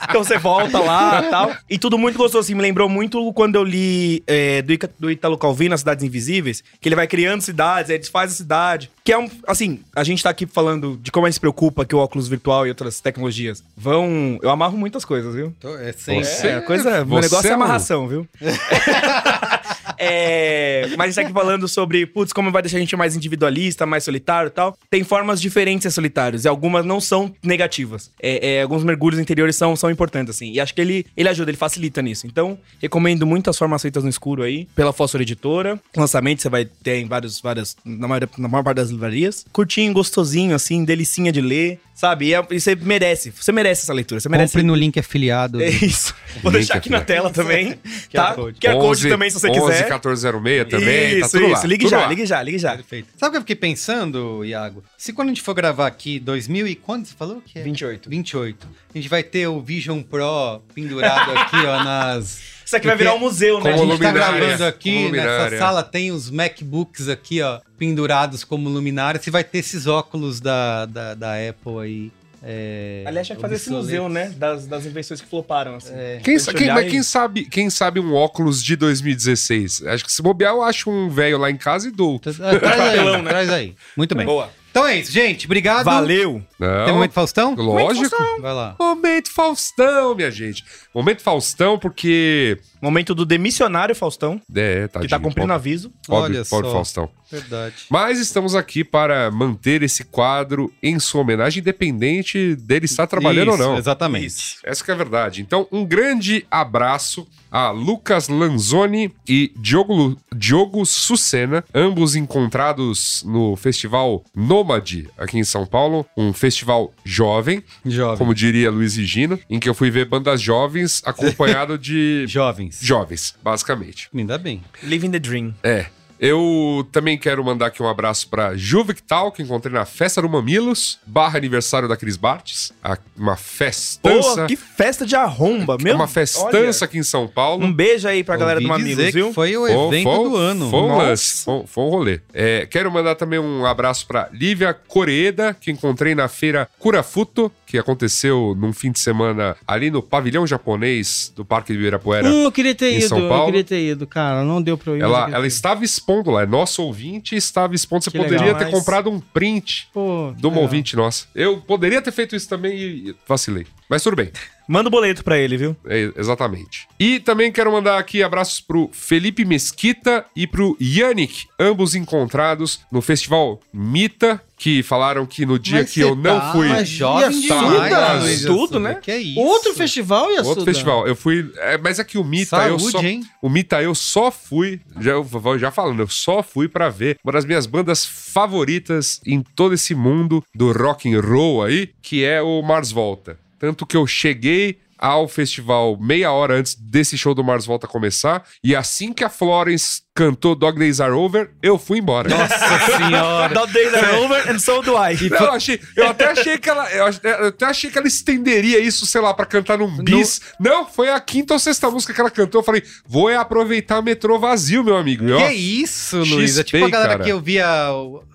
então você volta lá e tal. E tudo muito gostoso, assim, me lembrou muito quando eu li é, do, Ica- do Italo Calvino, As Cidades Invisíveis, que ele vai criando cidades, aí desfaz a cidade. Que é um, assim, a gente tá aqui falando de como a gente se preocupa que o óculos virtual e outras tecnologias vão... Eu amarro muitas coisas, viu? Tô- É sem... Você- É, coisa, o você negócio é é amarração, viu? É, mas a gente tá aqui falando sobre, putz, como vai deixar a gente mais individualista, mais solitário e tal. Tem formas diferentes de ser solitários, e algumas não são negativas. É, é, alguns mergulhos interiores são, são importantes, assim. E acho que ele, ele ajuda, ele facilita nisso. Então, recomendo muito as formas feitas no escuro aí, pela Fósforo Editora. Lançamento você vai ter em vários, várias, na maior, na maior parte das livrarias. Curtinho, gostosinho, assim, delicinha de ler, sabe? E, é- e você merece, você merece essa leitura, você merece... Compre no link afiliado. É isso. Vou Link deixar aqui na aqui. tela também. tá? QR Code. QR Code também, se você 11 quiser. 1406 também, tá isso, tudo isso. lá. Ligue tudo já, lá. ligue já, ligue já. Perfeito. Sabe o que eu fiquei pensando, Iago? Se quando a gente for gravar aqui 2000 e quando você falou que é? 28. 28. A gente vai ter o Vision Pro pendurado aqui, ó, nas... Isso aqui vai virar um museu, né? a Como gente tá luminária. gravando aqui, nessa sala tem os MacBooks aqui, ó, pendurados como luminárias. E vai ter esses óculos da, da, da Apple aí. É, Aliás, tinha que fazer esse museu, né? Das, das invenções que floparam, assim. Quem, gente quem- olhar mas e- quem sabe, quem sabe um óculos de 2016? Acho que se bobear, eu acho um velho lá em casa e dou. Traz aí, né? traz aí. Muito bem. Boa. Então é isso, gente. Obrigado. Valeu. Não, Tem momento Faustão? lógico. Vai lá. Momento Faustão, minha gente. Momento Faustão, porque. Momento do demissionário Faustão, É, tadinho. que tá cumprindo pobre, aviso. pobre, Olha pobre só. Faustão. Verdade. Mas estamos aqui para manter esse quadro em sua homenagem, independente dele estar trabalhando Isso, ou não. Exatamente. Isso. Essa que é a verdade. Então, um grande abraço a Lucas Lanzoni e Diogo, Lu- Diogo Sucena, ambos encontrados no Festival Nômade aqui em São Paulo, um festival jovem, Jovem. como diria Luiz e Gino, em que eu fui ver bandas jovens acompanhado de Jovens. jovens, basicamente. Me dá bem. Living the Dream. É. Eu também quero mandar aqui um abraço pra Juvictal, que encontrei na festa do Mamilos, barra aniversário da Cris Bartes, a- uma festança. Pô, que festa de arromba, meu. uma festança aqui em São Paulo. Olha, Um beijo aí pra galera do Mamilos, dizer viu? que foi o Foi- evento foi- do ano. Foi um lance, foi, foi um rolê. É, quero mandar também um abraço pra Lívia Coreeda, que encontrei na feira Curafuto, que aconteceu num fim de semana ali no pavilhão japonês do Parque de Ibirapuera. Hum, eu queria ter em ido, São eu Paulo. queria ter ido, cara. Não deu pra eu ir. mas eu Ela, ela estava expondo lá, é nosso ouvinte estava expondo. Você Que poderia legal, ter mas- comprado um print. Pô, de uma legal. ouvinte nossa. Eu poderia ter feito isso também e vacilei. Mas tudo bem. Manda o boleto pra ele, viu? É, exatamente. E também quero mandar aqui abraços pro Felipe Mesquita e pro Yannick, ambos encontrados no festival Mita, que falaram que no dia Mas que eu não tá fui. jovem Ia demais, Suda. Luiz Tudo, né? Que é isso? Outro festival, Yasuda? Outro festival. Eu fui. é, mas é que o Mita, eu Saúde, só. hein? O Mita, eu só fui. Já, eu já falando, eu só fui pra ver uma das minhas bandas favoritas em todo esse mundo do rock and roll aí, que é o Mars Volta. Tanto que eu cheguei ao festival meia hora antes desse show do Mars Volta começar, e assim que a Florence cantou Dog Days Are Over, eu fui embora. Nossa senhora. The days are over and so do I. Não, eu, achei, eu até achei que ela. Eu, até achei que ela estenderia isso, sei lá, pra cantar num bis. Não, foi a quinta ou sexta música que ela cantou. Eu falei, vou é aproveitar o metrô vazio, meu amigo. E, ó, Que isso, Luiz? É tipo a galera cara. que eu via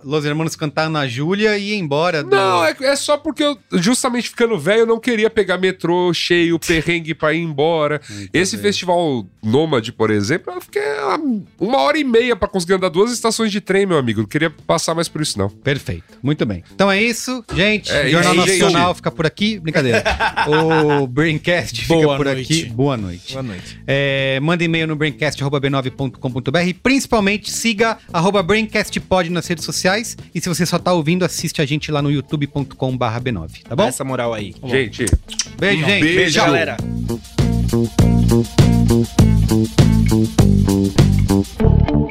Los Hermanos cantar na Júlia e ia embora. do- Não, é, é só porque eu, justamente ficando velho, eu não queria pegar metrô cheio, perrengue pra ir embora. Esse festival Nômade, por exemplo, eu fiquei ah, uma hora e meia pra conseguir andar duas estações de trem, meu amigo. Não queria passar mais por isso, não. Perfeito. Muito bem. Então é isso, gente. É Jornal isso, gente. Nacional fica por aqui. Brincadeira. o Braincast fica Boa por noite. aqui. Boa noite. Boa noite. É, manda e-mail no braincast.b9.com.br. Principalmente siga arroba braincastpod nas redes sociais. E se você só tá ouvindo, assiste a gente lá no youtube.com.br b9. Tá Dá bom? essa moral aí. Gente, Beijo, um gente. beijo. Beijo, galera. Música